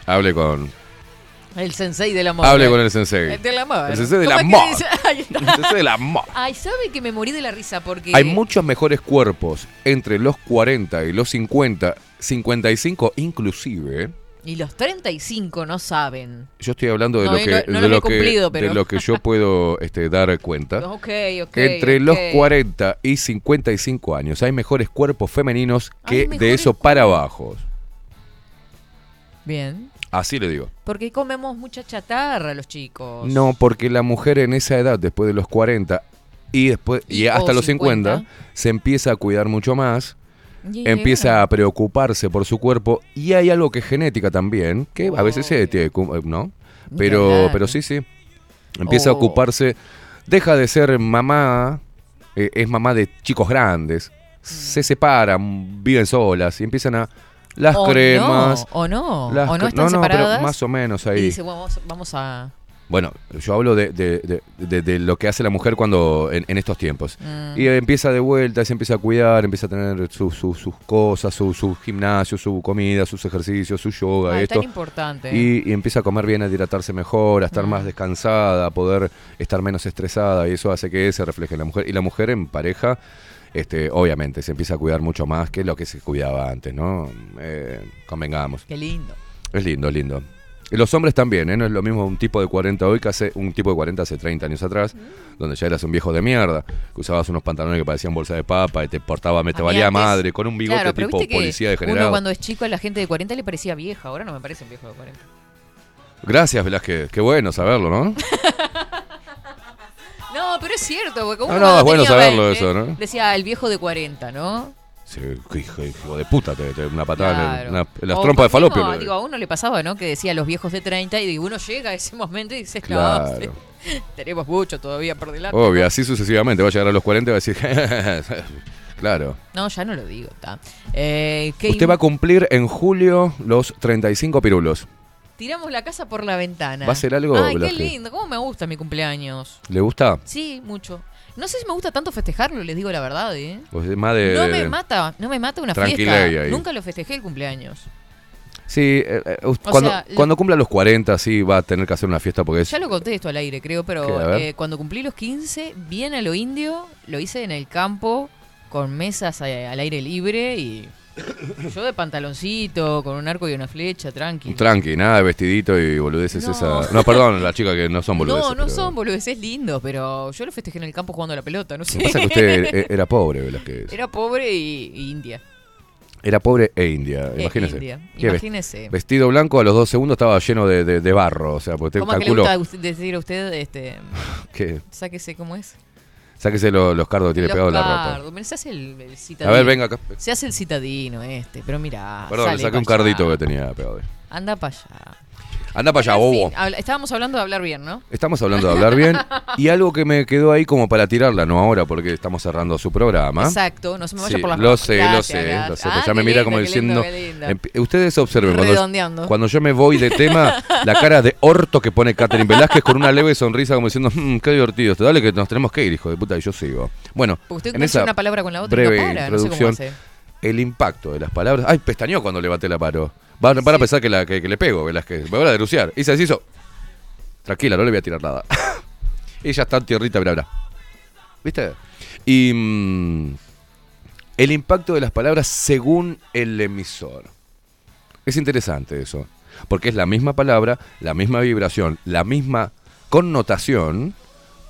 Hable con. El sensei del amor. Hable con el sensei. El del amor. El sensei del ¿Cómo es que amor. El sensei del amor. Ay, ¿sabe que me morí de la risa? Porque. Hay muchos mejores cuerpos entre los 40 y los 50, 55 inclusive. Y los 35 no saben. Yo estoy hablando de No, lo que, no- no de los lo he que, cumplido, de pero- lo que yo puedo este, dar cuenta. Ok, ok. Entre los ok. 40 y 55 años hay mejores cuerpos femeninos que de eso para abajo. Bien. Así le digo. Porque comemos mucha chatarra los chicos. No, porque la mujer en esa edad, después de los 40 y después y, Y- hasta los 50, 50, se empieza a cuidar mucho más, Y empieza a preocuparse por su cuerpo y hay algo que es genética también, que a veces se tiene, cu- ¿no? Pero, pero sí, sí. Empieza a Oh. ocuparse, deja de ser mamá, eh, es mamá de chicos grandes, se separan, viven solas y empiezan a las O cremas. no, o no, las o no están pero separadas. más o menos Y ahí. dice, bueno, vamos, vamos a... Bueno, yo hablo de, de- de- lo que hace la mujer cuando en, en estos tiempos. Mm. Y empieza de vuelta, se empieza a cuidar, empieza a tener su- su- sus cosas, su, su gimnasio, su comida, sus ejercicios, su yoga, Ah, es esto. tan importante. Y, y empieza a comer bien, a hidratarse mejor, a estar Mm. más descansada, a poder estar menos estresada. Y eso hace que se refleje en la mujer. Y la mujer en pareja, este, obviamente, se empieza a cuidar mucho más que lo que se cuidaba antes, ¿no? Eh, convengamos. Qué lindo. Es lindo, lindo. Los hombres también, ¿eh? No es lo mismo un tipo de 40 hoy que hace un tipo de 40 hace 30 años atrás, donde ya eras un viejo de mierda, que usabas unos pantalones que parecían bolsa de papa y te portaba, me te valía madre, con un bigote Claro, pero tipo viste que policía Uno cuando es chico a la gente de 40 le parecía vieja, ahora no me parece un viejo de 40. Gracias, Velázquez. Qué bueno saberlo, ¿no? No, pero es cierto, porque uno No, no, es bueno saberlo 20, eso, ¿no? Decía el viejo de 40, ¿no? Hijo, hijo de puta, te, te- una patada en, Claro. una- en las O trompas de falopio. Digo, a uno le pasaba, ¿no? Que decía los viejos de 30 y digo, uno llega a ese momento y dice, Claro. no, sí, tenemos mucho todavía por delante. Obvio, así sucesivamente. Va a llegar a los 40 y va a decir, claro. No, ya no lo digo, está. Eh, ¿qué Usted va a cumplir en julio los 35 pirulos. Tiramos la casa por la ventana. ¿Va a ser algo, Ay, qué lindo. ¿Cómo me gusta mi cumpleaños? ¿Le gusta? Sí, mucho. No sé si me gusta tanto festejarlo, les digo la verdad, ¿eh? Pues es más de, No me mata, no me mata una fiesta. ahí. Nunca lo festejé el cumpleaños. Sí, eh, eh, cuando, sea, cuando cumpla los 40 sí va a tener que hacer una fiesta porque es... Ya lo conté esto al aire, creo, pero eh, cuando cumplí los 15, bien a lo indio, lo hice en el campo, con mesas al aire libre y yo de pantaloncito, con un arco y una flecha, tranqui. Tranqui, nada de vestidito y boludeces No. esa... No, perdón, la chica que no son boludeces. No, no pero- son boludeces lindos, pero yo lo festejé en el campo jugando a la pelota, no sé. Lo que pasa es que usted e- era pobre, Velázquez. Era pobre y, y india. Era pobre e india, E imagínese. india, ¿Qué imagínese. Vestido blanco a los dos segundos estaba lleno de, de- de barro, o sea, porque ¿Cómo usted es que le calculó gusta decir a usted, este, que... sáquese cómo es? Sáquese lo- los cardos que tiene Los pegados en la ropa. Se hace el, el citadino. A ver, venga acá. Se hace el citadino este, pero mira. Perdón, le saqué un cardito que tenía pegado. Anda para allá. Anda para allá, bobo. habla- estábamos hablando de hablar bien, ¿no? Estamos hablando de hablar bien y algo que me quedó ahí como para tirarla, no ahora porque estamos cerrando su programa. Exacto, no se me vaya Sí, por las lo ramas. sé, lo Gracias, sé, lo gracias. sé. Ah, ya me qué mira lindo, como qué diciendo. lindo, qué lindo. Empi- Ustedes observen, cuando, Redondeando. cuando yo me voy de tema, la cara de orto que pone Catherine Velázquez con una leve sonrisa como diciendo, "Mm, qué divertido esto, dale que nos tenemos que ir, hijo de puta, y yo sigo. Bueno, Porque usted en esa una palabra con la otra y no breve para, no sé cómo introducción, hace. el impacto de las palabras. Ay, pestañó cuando levanté la paro. Van, van a pensar que, la, que, que le pego, Velázquez. Me van a denunciar. Y se deshizo. Tranquila, no le voy a tirar nada. Ella está en tierrita, mira, mira. ¿Viste? Y mm, el impacto de las palabras según el emisor. Es interesante eso. Porque es la misma palabra, la misma vibración, la misma connotación,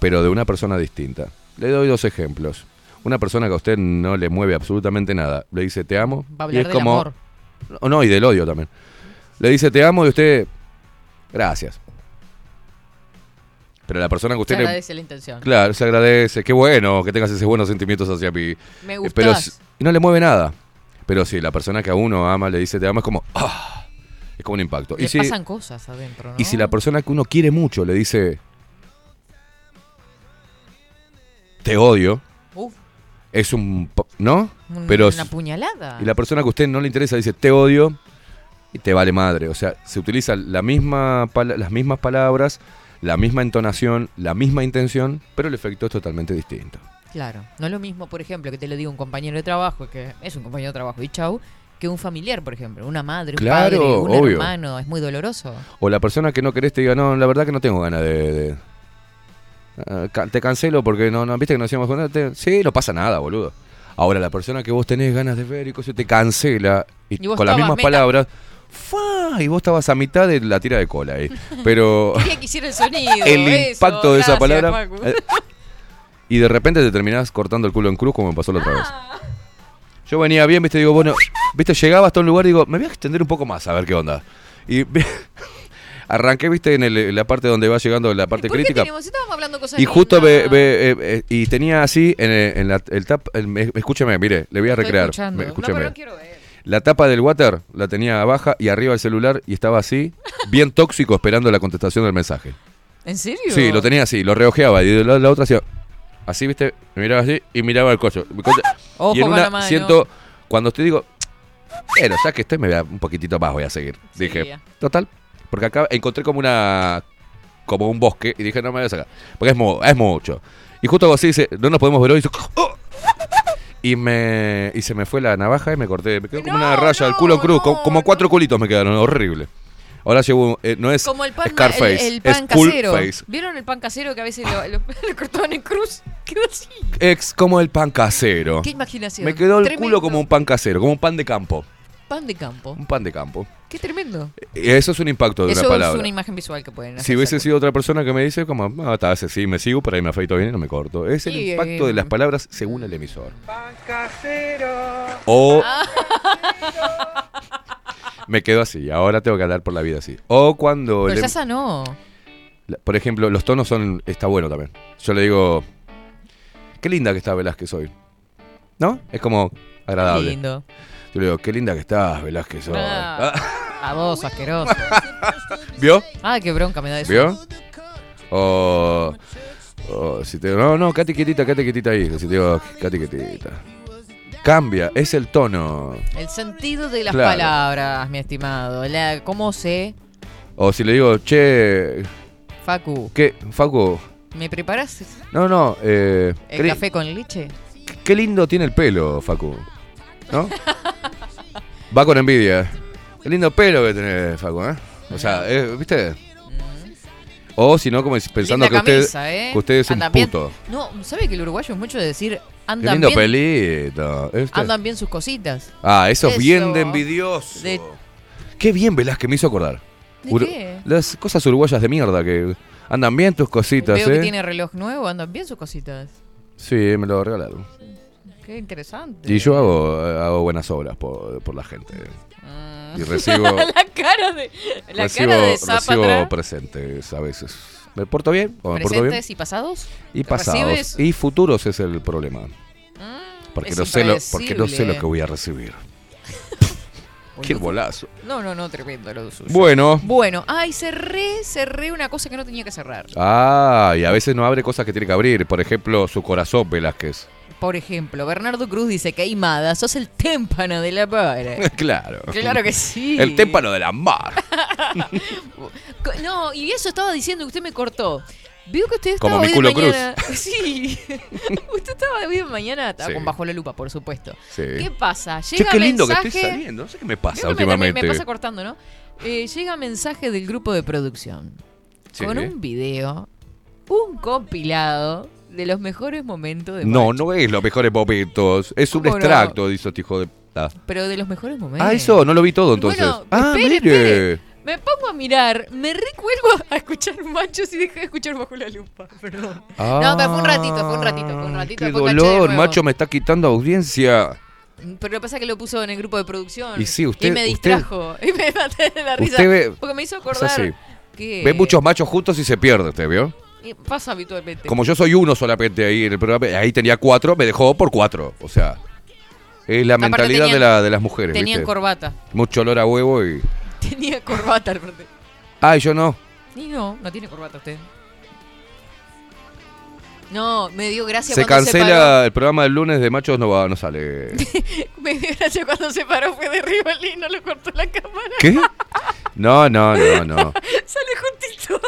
pero de una persona distinta. Le doy dos ejemplos. Una persona que a usted no le mueve absolutamente nada, le dice te amo. Va a y hablar es del como. amor. No, no, y del odio también. Le dice te amo y usted. Gracias. Pero la persona que Se usted le. agradece la intención. Claro, se agradece. Qué bueno que tengas esos buenos sentimientos hacia mí. Me Eh, gustás. Pero si- no le mueve nada. Pero sí, la persona que a uno ama le dice te amo es como. ah, es como un impacto. Le y si, pasan cosas adentro, ¿no? y si la persona que uno quiere mucho le dice te odio, Uf, es un. ¿No? un- Pero una puñalada. y la persona que a usted no le interesa dice te odio y te vale madre. O sea, se utiliza la misma las mismas palabras, la misma entonación, la misma intención, pero el efecto es totalmente distinto. Claro. No es lo mismo, por ejemplo, que te lo diga un compañero de trabajo, que es un compañero de trabajo y chau, que un familiar, por ejemplo. Una madre, un Claro, padre, un obvio. hermano. Es muy doloroso. O la persona que no querés te diga, no, la verdad que no tengo ganas de... de- ah, te cancelo porque no, no, viste que no hacíamos Sí, no pasa nada, boludo. Ahora, la persona que vos tenés ganas de ver y cosas te cancela y, Y vos con las mismas meta- palabras, ¡fua! y vos estabas a mitad de la tira de cola ahí. Pero Quería que hiciera el sonido. el eso, impacto de esa palabra... Eh, y de repente te terminás cortando el culo en cruz como me pasó la otra vez. Yo venía bien, viste, digo, bueno, viste, llegaba hasta un lugar y digo, me voy a extender un poco más a ver qué onda. Y arranqué, viste, en, el- la parte donde va llegando la parte ¿Por qué crítica. tenemos? Estábamos hablando cosas Y justo ve, lindas. ve, eh, eh, y tenía así en, el- en la, el tap, el- escúcheme, mire, le voy a recrear. Me- No, escúcheme. pero no quiero ver. La tapa del water la tenía baja y arriba el celular y estaba así, bien tóxico, esperando la contestación del mensaje. ¿En serio? Sí, lo tenía así, lo reojeaba y de la, la otra hacía así, viste, me miraba así y miraba el coche. Ojo y en una mano. siento, cuando te digo, pero ya que estoy, me voy a- un poquitito más voy a seguir. Dije, ya. total, porque acá encontré como una, como un bosque y dije, no me voy a sacar, porque es, es mucho. Y justo así dice, no nos podemos ver hoy. Y, dice, "Oh". Y me y se me fue la navaja y me corté, me quedó como una raya al culo en cruz, co- como, cuatro culitos me quedaron, horrible. Ahora llevo, eh, no es Como el pan, Scarface, el, el pan es casero. Face. ¿Vieron el pan casero que a veces lo, lo- lo cortaban en cruz? Quedó así. Ex como el pan casero. Qué imaginación. Me quedó el Tremendo. culo como un pan casero, como un pan de campo. Pan de campo. Un pan de campo. Qué tremendo. Y Eso es un impacto de Eso una es palabra. una imagen visual que pueden hacer. Si hubiese sido otra persona que me dice, como, ah, está, sí, me sigo, pero ahí me afeito bien y no me corto. Es el Sí, impacto eh, de las palabras según el emisor. O me quedo así, ahora tengo que hablar por la vida así. O cuando, Pero el ya em- sanó. la- por ejemplo, los tonos son, está bueno también. Yo le digo, qué linda que está Velázquez hoy. ¿No? Es como agradable. Lindo. Yo le digo, qué linda que estás, Velázquez. Ah, Ah, a vos, asqueroso. ¿Vio? Ay, qué bronca me da eso. ¿Vio? O, o si te digo, no, no, quédate quietita, quédate quietita ahí. Si te digo, quédate quietita. Cambia, es el tono. El sentido de las Claro. palabras, mi estimado. La, cómo se O si le digo, che, Facu, ¿qué? Facu. ¿me preparas No, no, eh, el café con leche? qué lindo tiene el pelo, Facu. ¿No? Va con envidia. Qué lindo pelo que tenés, Facu, ¿eh? O sea, eh, ¿viste? O si no, como pensando Linda que usted, camisa, ¿eh? que usted es un bien. puto. No, ¿sabe que el uruguayo es mucho de decir Qué andan lindo bien, pelito. andan bien sus cositas? Ah, eso, es bien Eso. de envidioso. De- Qué bien Velázquez me hizo acordar. ¿De Uru- qué? Las cosas uruguayas de mierda que andan bien tus cositas, Veo ¿eh? que tiene reloj nuevo, andan bien sus cositas. Sí, me lo regalaron. Qué interesante. Y yo hago, hago buenas obras por, por la gente. Y recibo, la cara de la recibo, cara de recibo presentes a veces. ¿Me porto bien? ¿O me porto bien? Y pasados. Y pasados. ¿Recibes? Y futuros es el problema. Porque, es no sé lo, porque no sé lo que voy a recibir. Qué bolazo. No, no, no, tremendo lo suyo. Bueno. Bueno, ay, cerré, cerré una cosa que no tenía que cerrar. Ah, y a veces no abre cosas que tiene que abrir. Por ejemplo, su corazón, Velázquez. Por ejemplo, Bernardo Cruz dice que Aimada, sos el témpano de la para. claro. Claro que sí. El témpano de la mar. No, y eso estaba diciendo, usted me cortó. Veo que usted estaba Como mi hoy de culo cruz. mañana. Sí. usted estaba hoy de mañana, estaba Sí. con bajo la lupa, por supuesto. Sí. ¿Qué pasa? Che, Llega qué lindo que mensaje... estoy saliendo. No sé qué me pasa Veo que me- últimamente. Me, pasa cortando, ¿no? Eh, llega mensaje del grupo de producción Sí. con un video, un compilado de los mejores momentos de No, no es los mejores momentos. Es un ¿Cómo no? extracto, dice este hijo de puta. Pero de los mejores momentos. Ah, eso, no lo vi todo entonces. Bueno, ah, espere, mire. espere. Me pongo a mirar, me recuerdo a escuchar machos y dejé de escuchar bajo la lupa. Perdón. no, pero fue un ratito, fue un ratito, fue un ratito. Qué dolor, macho, me está quitando audiencia. Pero lo que pasa es que lo puso en el grupo de producción. Y sí, usted- Y me usted- distrajo. y me maté de la risa. Usted ve- porque me hizo acordar que. Ve muchos machos juntos y se pierde, ¿te vio? Pasa habitualmente. Como yo soy uno solamente ahí en el programa, ahí tenía cuatro, me dejó por cuatro. O sea, es la Aparte mentalidad tenían- de, la, de las mujeres. Tenían ¿viste? corbata. Mucho olor a huevo y. Tenía corbata, aparte. Ay, yo no. Y no, no tiene corbata usted. No, me dio gracia Se cuando cancela se paró. el programa del lunes de machos, no va, no sale. Me dio gracia cuando se paró, fue de Rivoli y no lo cortó la cámara. ¿Qué? No, no, no, no. Sale juntito.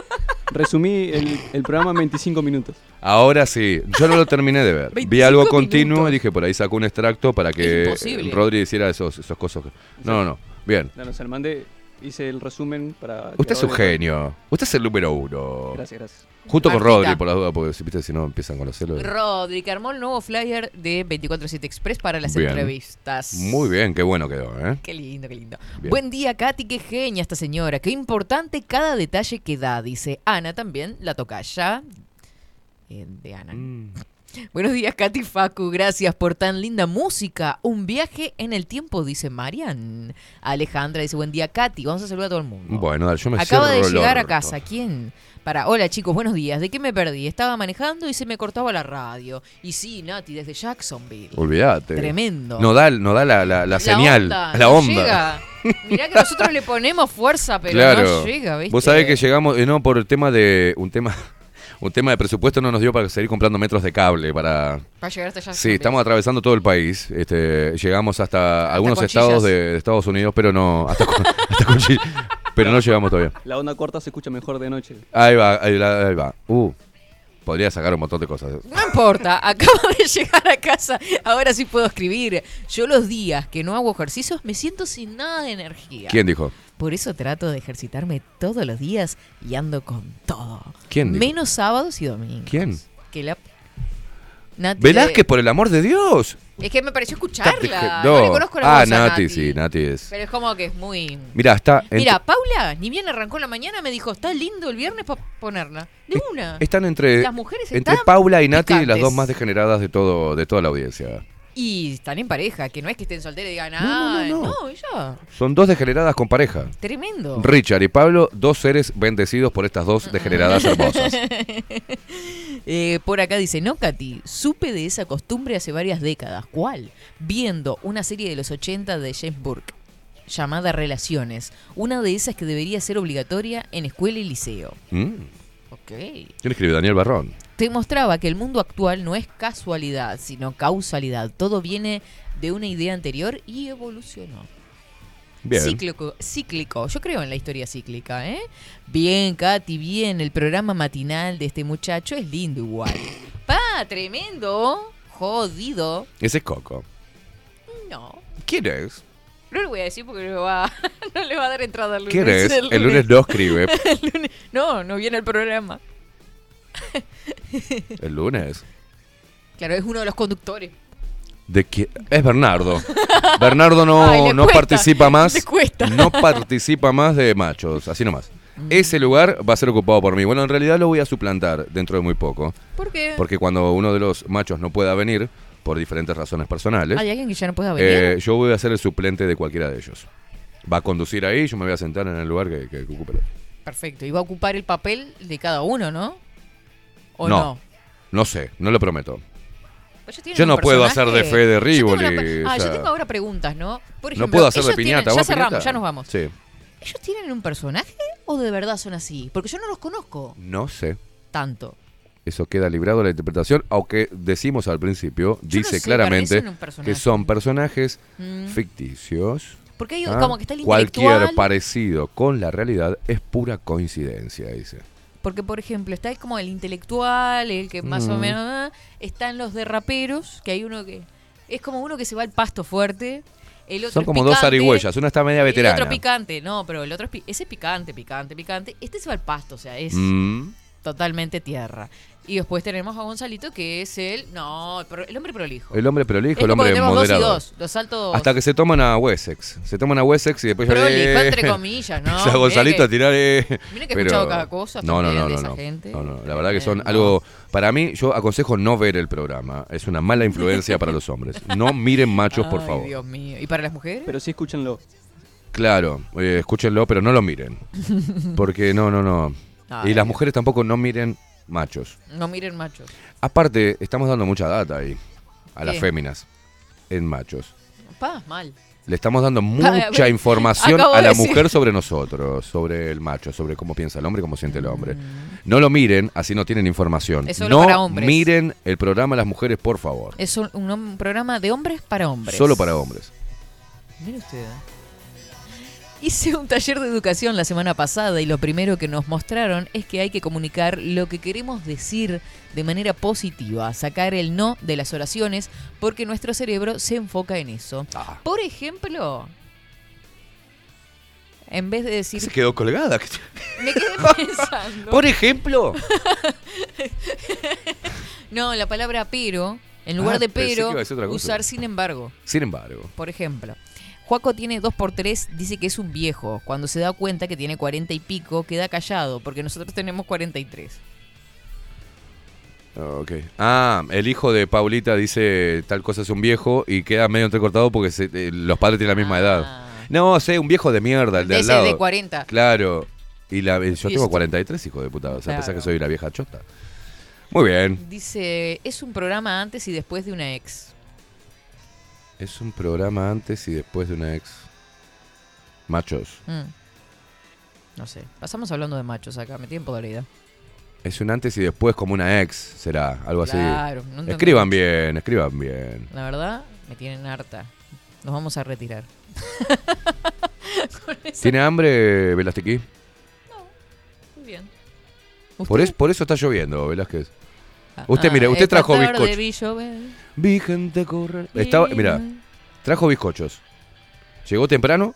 Resumí el, el programa en 25 minutos. Ahora sí, yo no lo terminé de ver. Vi 25 algo continuo minutos. y dije, por ahí saco un extracto para que. Rodri hiciera esos, esos cosas. No, no, no. Bien. No, no, se lo mandé, hice el resumen para... Usted es un genio. Usted es el número uno. Gracias, gracias. Junto con. Rodri, por la duda, porque si, viste, si no empiezan con los celos. Rodri, que armó el nuevo flyer de 24-7 Express para las Bien. entrevistas. Muy bien, qué bueno quedó, ¿eh? Qué lindo, qué lindo. Bien. Buen día, Katy, qué genia esta señora. Qué importante cada detalle que da, dice Ana también, la tocaya eh, de Ana. Mm. Buenos días, Katy Facu. Gracias por tan linda música. Un viaje en el tiempo, dice Marian. Alejandra dice, buen día, Katy. Vamos a saludar a todo el mundo. Bueno, dale, yo me Acaba de llegar a casa. ¿Quién? Para, hola chicos, buenos días. ¿De qué me perdí? Estaba manejando y se me cortaba la radio. Y sí, Nati, desde Jacksonville. Olvídate. Tremendo. No da, no da la, la- la señal, onda, la no onda. llega. Mirá que nosotros le ponemos fuerza, pero claro. no llega, ¿viste? Vos sabés que llegamos, eh, no, por el tema de. Un tema. Un tema de presupuesto no nos dio para seguir comprando metros de cable para. Para llegar hasta allá. Sí, estamos atravesando todo el país. Este, llegamos hasta, algunos Conchillas. estados de, de Estados Unidos, pero no. Hasta, con- hasta Conchillas. pero no llegamos todavía. La onda corta se escucha mejor de noche. Ahí va, ahí, va, ahí va. Uh, podría sacar un montón de cosas. No importa, acabo de llegar a casa, ahora sí puedo escribir. Yo los días que no hago ejercicios me siento sin nada de energía. ¿Quién dijo? Por eso trato de ejercitarme todos los días y ando con todo. ¿Quién dijo? Menos sábados y domingos. ¿Quién? Que la... Nati Velázquez, por el amor de Dios. Es que me pareció escucharla. No. No, le conozco la ah, voz a Nati, Nati. sí, Nati es. Pero es como que es muy... Mira, está. Mira, Paula, ni bien arrancó la mañana, me dijo, está lindo el viernes para ponerla. De una. Están entre, Las mujeres entre están Paula y Nati, las dos más degeneradas de todo de toda la audiencia. Y están en pareja, que no es que estén solteros y digan, ah, no, no, no. ella. Son dos degeneradas con pareja. Tremendo. Richard y Pablo, dos seres bendecidos por estas dos degeneradas hermosas. Eh, por acá dice, no, Katy, supe de esa costumbre hace varias décadas. ¿Cuál? Viendo una serie de los 80 de James Burke llamada Relaciones. Una de esas que debería ser obligatoria en escuela y liceo. Mm. Ok. ¿Quién escribe? Daniel Barrón. Te mostraba que el mundo actual no es casualidad, sino causalidad. Todo viene de una idea anterior y evolucionó. Bien. Cíclico, cíclico. Yo creo en la historia cíclica, ¿eh? Bien, Katy, bien. El programa matinal de este muchacho es lindo igual. Pa, tremendo. Jodido. Ese es Coco. No. ¿Quién es? No le voy a decir porque no, va, no le va a dar entrada al lunes. ¿Quién es? El lunes no escribe. El lunes- no, no viene el programa. El lunes. Claro, es uno de los conductores. ¿De? Es Bernardo. Bernardo no, Ay, no cuesta, participa más. No participa más de machos, así nomás. Mm. Ese lugar va a ser ocupado por mí. Bueno, en realidad lo voy a suplantar dentro de muy poco. ¿Por qué? Porque cuando uno de los machos no pueda venir, por diferentes razones personales, ¿Hay alguien que ya no pueda venir? eh, yo voy a ser el suplente de cualquiera de ellos. Va a conducir ahí, yo me voy a sentar en el lugar que, que- que ocupe. Perfecto. Y va a ocupar el papel de cada uno, ¿no? ¿O no? no, no sé, no lo prometo. Ellos tienen Yo un no puedo personaje- hacer de fe de Yo tengo una Rivoli. Ah, o yo sea, tengo ahora preguntas, ¿no? Por no ejemplo, puedo hacer de ellos piñata. tienen- ya ¿Vamos cerramos, piñata? ya nos vamos. Sí. ¿Ellos tienen un personaje o de verdad son así? Porque yo no los conozco No sé. tanto. Eso queda librado de la interpretación, aunque decimos al principio, Yo no dice sé, claramente parecen un personaje. que son personajes Mm. ficticios. Porque hay ¿ah? como que está el Cualquier parecido con la realidad es pura coincidencia, dice. Porque, por ejemplo, está como el intelectual, el que más o Mm. menos... ah, Están los de raperos, que hay uno que... Es como uno que se va al pasto fuerte. El otro Son como dos picante, zarigüeyas, una está media El veterana. otro picante, no, pero el otro es, ese es picante, picante, picante. Este se va al pasto, o sea, es Mm. totalmente tierra. Y después tenemos a Gonzalito, que es el... No, el hombre prolijo. El hombre prolijo, Es el hombre tenemos moderado. dos y dos, los saltos... Hasta que se toman a Wessex. Se toman a Wessex y después ya Prolijo, le- entre comillas, Mira Gonzalito que- a tirar. eh, mira que he pero- escuchado cada cosa No, no, también no, de no. esa no. gente. No, no, La verdad que son no. algo. Para mí, yo aconsejo no ver el programa. Es una mala influencia para los hombres. No miren machos, por Ay, favor. Dios mío. ¿Y para las mujeres? Pero sí escúchenlo. Claro, eh, escúchenlo, pero no lo miren. Porque no, no, no. Ay, y las mujeres tampoco no miren machos. No miren machos. Aparte, estamos dando mucha data ahí a las ¿Qué? féminas en machos. Pa, mal. Le estamos dando a mucha ver, información a de la decir. mujer sobre nosotros, sobre el macho, sobre cómo piensa el hombre y cómo siente el hombre. No lo miren, así no tienen información. Es solo no para hombres. miren el programa Las Mujeres, por favor. Es un, un programa de hombres para hombres. Solo para hombres. Mire usted. Hice un taller de educación la semana pasada y lo primero que nos mostraron es que hay que comunicar lo que queremos decir de manera positiva, sacar el no de las oraciones porque nuestro cerebro se enfoca en eso. Ah. Por ejemplo, en vez de decir... Se quedó colgada. Me quedé pensando. Por ejemplo. No, la palabra pero, en lugar Ah, de pero, usar sin embargo. Sin embargo. Por ejemplo, Juaco tiene 2x3, dice que es un viejo. Cuando se da cuenta que tiene 40 y pico, queda callado, porque nosotros tenemos 43. Ok. Ah, el hijo de Paulita dice tal cosa es un viejo y queda medio entrecortado porque se- eh, los padres tienen la misma edad. No, sé, un viejo de mierda, el de De al lado. de 40. Claro. Y la, yo Y tengo eso- 43, hijo de puta. O sea, pensás que soy la vieja chota. Muy bien. Dice, es un programa antes y después de una ex. Es un programa antes y después de una ex. Machos. Mm. No sé, pasamos hablando de machos acá, me tienen podrida. Es un antes y después como una ex, será, algo Claro, así. no escriban mucho. bien, escriban bien. La verdad, me tienen harta. Nos vamos a retirar. ¿Tiene hambre, Velastiqui? Muy bien. Por, es- por eso está lloviendo, Velázquez. Ah, Usted, mire, usted trajo tarde bizcochos. Vi gente correr. Estaba, mira, trajo bizcochos. Llegó temprano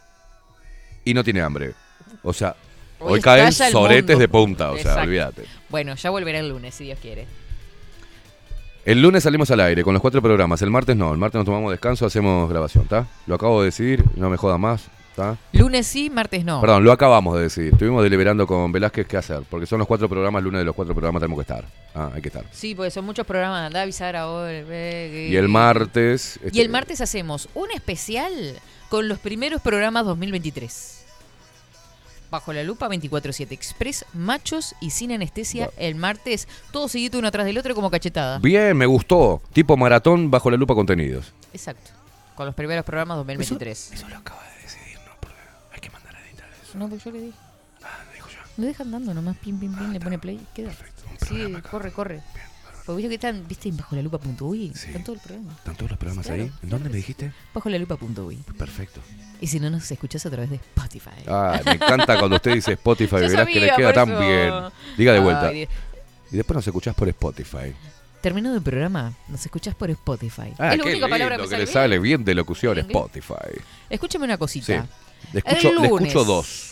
y no tiene hambre. O sea, hoy, caen estalla el soretes de punta, o sea, olvídate. Bueno, ya volverá el lunes, si Dios quiere. El lunes salimos al aire con los cuatro programas. El martes no. El martes nos tomamos descanso, hacemos grabación, ¿está? Lo acabo de decidir, no me joda más, Lunes sí, martes no. Perdón, lo acabamos de decidir. Estuvimos deliberando con Velázquez qué hacer. Porque son los cuatro programas, el lunes de los cuatro programas tenemos que estar. Ah, hay que estar. Sí, porque son muchos programas. Anda a avisar ahora. Y el martes. Y este, el martes hacemos un especial con los primeros programas 2023. Bajo la lupa 24-7 Express, machos y sin anestesia. El martes, todo seguido uno atrás del otro como cachetada. Bien, me gustó. Tipo maratón bajo la lupa contenidos. Exacto. Con los primeros programas 2023. Eso lo acaba No, pues yo le dije. Ah, dijo yo. Lo dejan dando nomás, pim, pim, pim, le pone play. Queda. Sí, corre, corre. Porque viste que están, viste, en bajo la lupa.uy. Están todos los programas. ¿Están todos los programas Claro. ahí? ¿En dónde me dijiste? Bajo la lupa.uy. Perfecto. Y si no, nos escuchás a través de Spotify. Ah, me encanta cuando usted dice Spotify, verás que le sabía, queda tan bien. Diga de vuelta. Ay, Y después nos escuchás por Spotify. Terminado el programa, nos escuchás por Spotify. Ah, es la única palabra lindo que que me le sale bien. bien de locución. Spotify. Escúchame una cosita. Sí. Le escucho, El le lunes. escucho dos.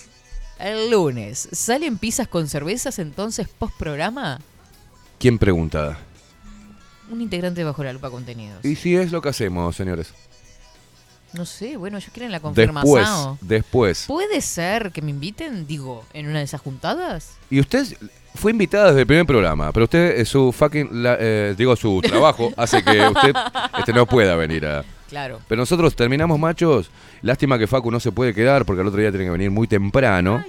El lunes, ¿salen pizzas con cervezas entonces post programa? ¿Quién pregunta? Un integrante de Bajo la Lupa Contenidos. Y si es lo que hacemos, señores. No sé, bueno, ellos quieren la Después, confirmación. después. ¿Puede ser que me inviten, digo, en una de esas juntadas? Y usted fue invitada desde el primer programa, pero usted, eh, su fucking, la- eh, digo, su trabajo hace que usted este, no pueda venir a... Claro. Pero nosotros terminamos, machos. Lástima que Facu no se puede quedar porque el otro día tiene que venir muy temprano.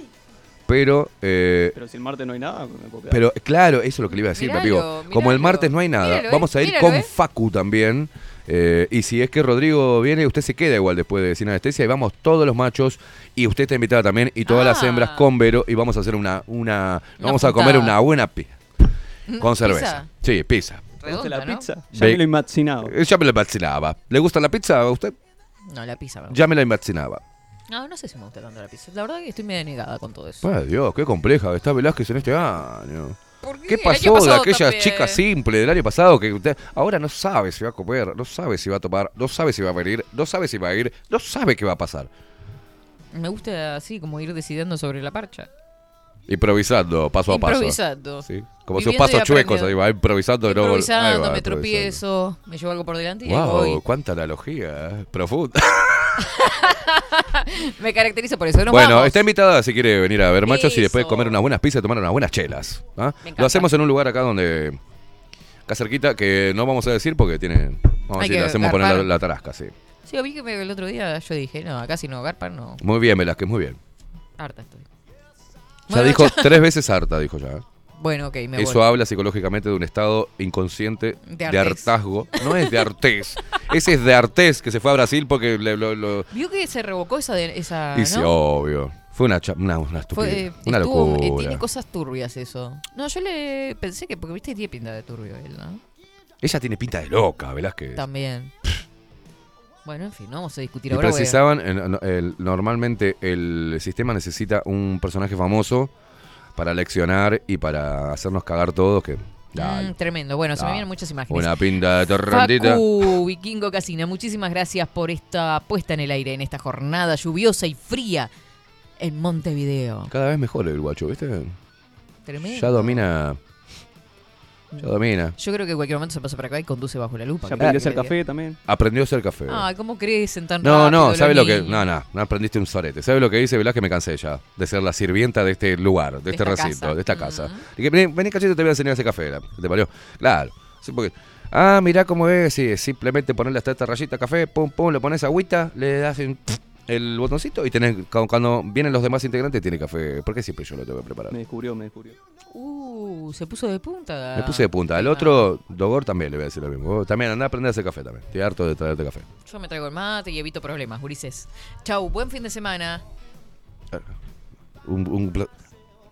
Pero, eh, Pero si el martes no hay nada, me puedo quedar. pero claro, eso es lo que le iba a decir. Míralo, Como el martes no hay nada, Míralo, eh, vamos a ir míralo, con eh. Facu también. eh, y si es que Rodrigo viene, usted se queda igual después de Sin Anestesia y vamos todos los machos y usted está invitada también y todas las Ah. hembras con Vero y vamos a hacer una, una, Una vamos a comer una buena pizza con ¿pizza? cerveza. Sí, pizza. ¿Te gusta la pizza? Ya me lo imaginaba. Eh, Ya me la imaginaba. ¿Le gusta la pizza a usted? No, la pizza. me gusta. Ya me la imaginaba. No, no sé si me gusta tanto la pizza. La verdad que estoy medio negada con todo eso. Ay, Dios, qué compleja está Velázquez en este año. qué? ¿Qué El año pasó de pasado aquella también. chica simple del año pasado que usted ahora no sabe si va a comer, no sabe si va a tomar, no sabe si va a venir, no sabe si va a ir, no sabe qué va a pasar? Me gusta así como ir decidiendo sobre la parcha. Improvisando, paso a paso. Improvisando. Sí, como sus pasos chuecos, ahí va improvisando. Improvisando, va, me improvisando. tropiezo, me llevo algo por delante y Wow, voy. cuánta analogía, eh, profunda. Me caracterizo por eso. Nos bueno, vamos. está invitada si quiere venir a ver machos y después comer unas buenas pizzas y tomar unas buenas chelas. ¿ah? Lo hacemos en un lugar acá donde. Acá cerquita, que no vamos a decir porque tiene. Vamos a decir, le hacemos poner la, tarasca, sí. Sí, vi que el otro día yo dije, no, acá si no garpa, no. Muy bien, Velázquez, muy bien. Harta estoy. Ya Bueno, dijo tres veces harta, dijo ya. ¿eh? Bueno, ok, me Eso voy. habla psicológicamente de un estado inconsciente De hartazgo. No es de artés. Ese es de artés que se fue a Brasil porque le- lo, lo- Vio que se revocó esa, de, esa y sí, ¿no? obvio. Fue una, una, una Fue, estupidez. una estuvo- eh, locura. tiene cosas turbias eso. No, yo le pensé que, porque viste tiene pinta de turbio él, ¿no? Ella tiene pinta de loca, Velázquez. También. Bueno, en fin, no vamos a discutir Y ahora. precisaban, el- normalmente el sistema necesita un personaje famoso para leccionar y para hacernos cagar todos que... Mm, tremendo. Bueno, se me vienen muchas imágenes. Una pinta de torrentita. Facu Vikingo Casina, muchísimas gracias por esta puesta en el aire en esta jornada lluviosa y fría en Montevideo. Cada vez mejor el guacho, ¿viste? Tremendo. Ya domina... Ya domina. Yo creo que en cualquier momento se pasa para acá y conduce bajo la lupa. Ya ¿Qué aprendió a hacer café también. Aprendió a hacer café. Ay, ¿cómo crecen tan No, rápido no, los ¿sabe lo que? niños? No, no, no aprendiste un sorete. ¿Sabe lo que dice Velázquez? Me cansé ya de ser la sirvienta de este lugar, de, De este esta recinto, casa. de esta casa. Y que vení, vení, cachito, te voy a enseñar a hacer café. la- ¿Te parió? Claro. Sí, porque, ah, mirá cómo es. Sí, simplemente ponerle hasta esta rayita de café, pum, pum, le pones agüita, le das un- el botoncito y tenés, cuando, cuando vienen los demás integrantes, tiene café. ¿Por qué siempre yo lo tengo que preparar? Me descubrió, me descubrió. Uh, se puso de punta. Me puse de punta. Al otro, Dogor también le voy a decir lo mismo. También andá a aprender a hacer café también. Estoy harto de traerte café. Yo me traigo el mate y evito problemas, Ulises. Chau, buen fin de semana. Un, un pla-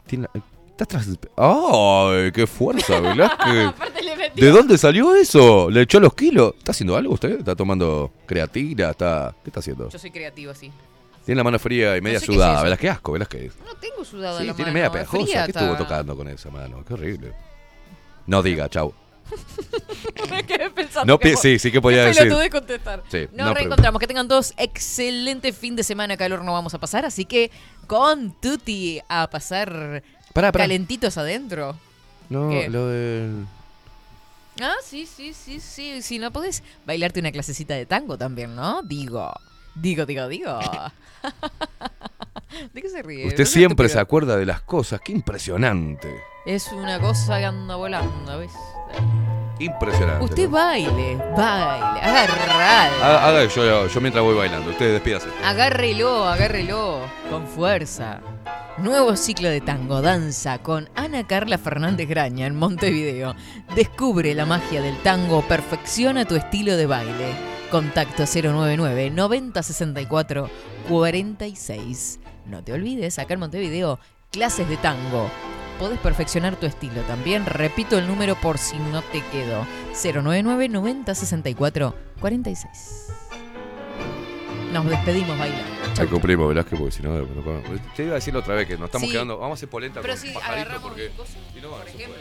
tiene- está atrás. ¡Ay, qué fuerza, Velázquez! Metió- ¿De dónde salió eso? ¿Le echó los kilos? ¿Está haciendo algo usted? ¿Está tomando creatina? ¿Está... ¿Qué está haciendo? Yo soy creativo así. Tiene la mano fría y media sé qué es sudada. eso. ¿Verdad? Qué asco, Velázquez. No tengo sudada Sí, la tiene mano, media es pegajosa. fría ¿Qué está. estuvo tocando con esa mano? Qué horrible. No diga, chau. Me quedé pensando No que sí, sí que podía qué decir. pelotude contestar. Sí, Nos no, reencontramos. Que tengan todos excelente fin de semana. Calor no vamos a pasar. Así que con Tuti a pasar Pará, pará. calentitos adentro. No, ¿Qué? lo del. Ah, sí, sí, sí, sí. Si no podés bailarte una clasecita de tango también, ¿no? Digo. Digo, digo, digo. ¿De qué se ríe? Usted No siempre se acuerda de las cosas. Qué impresionante. Es una cosa que anda volando, ¿ves? Impresionante. Usted ¿no? baile, baile, agarralo. Haga, haga yo, yo mientras voy bailando. Usted despídase. Agárrelo, agárrelo, con fuerza. Nuevo ciclo de tango danza con Ana Carla Fernández Graña en Montevideo. Descubre la magia del tango, perfecciona tu estilo de baile. Contacto 099 9064 46. No te olvides, acá en Montevideo, clases de tango. podés perfeccionar tu estilo también. Repito el número por si no te quedó. 099 90 64 46. Nos despedimos bailando. Ahí cumplimos, Velázquez, porque si no, no- no- Te iba a decir la otra vez que nos estamos Sí. quedando. Vamos a hacer polenta Pero con sí, pajarito porque. si no, por ejemplo.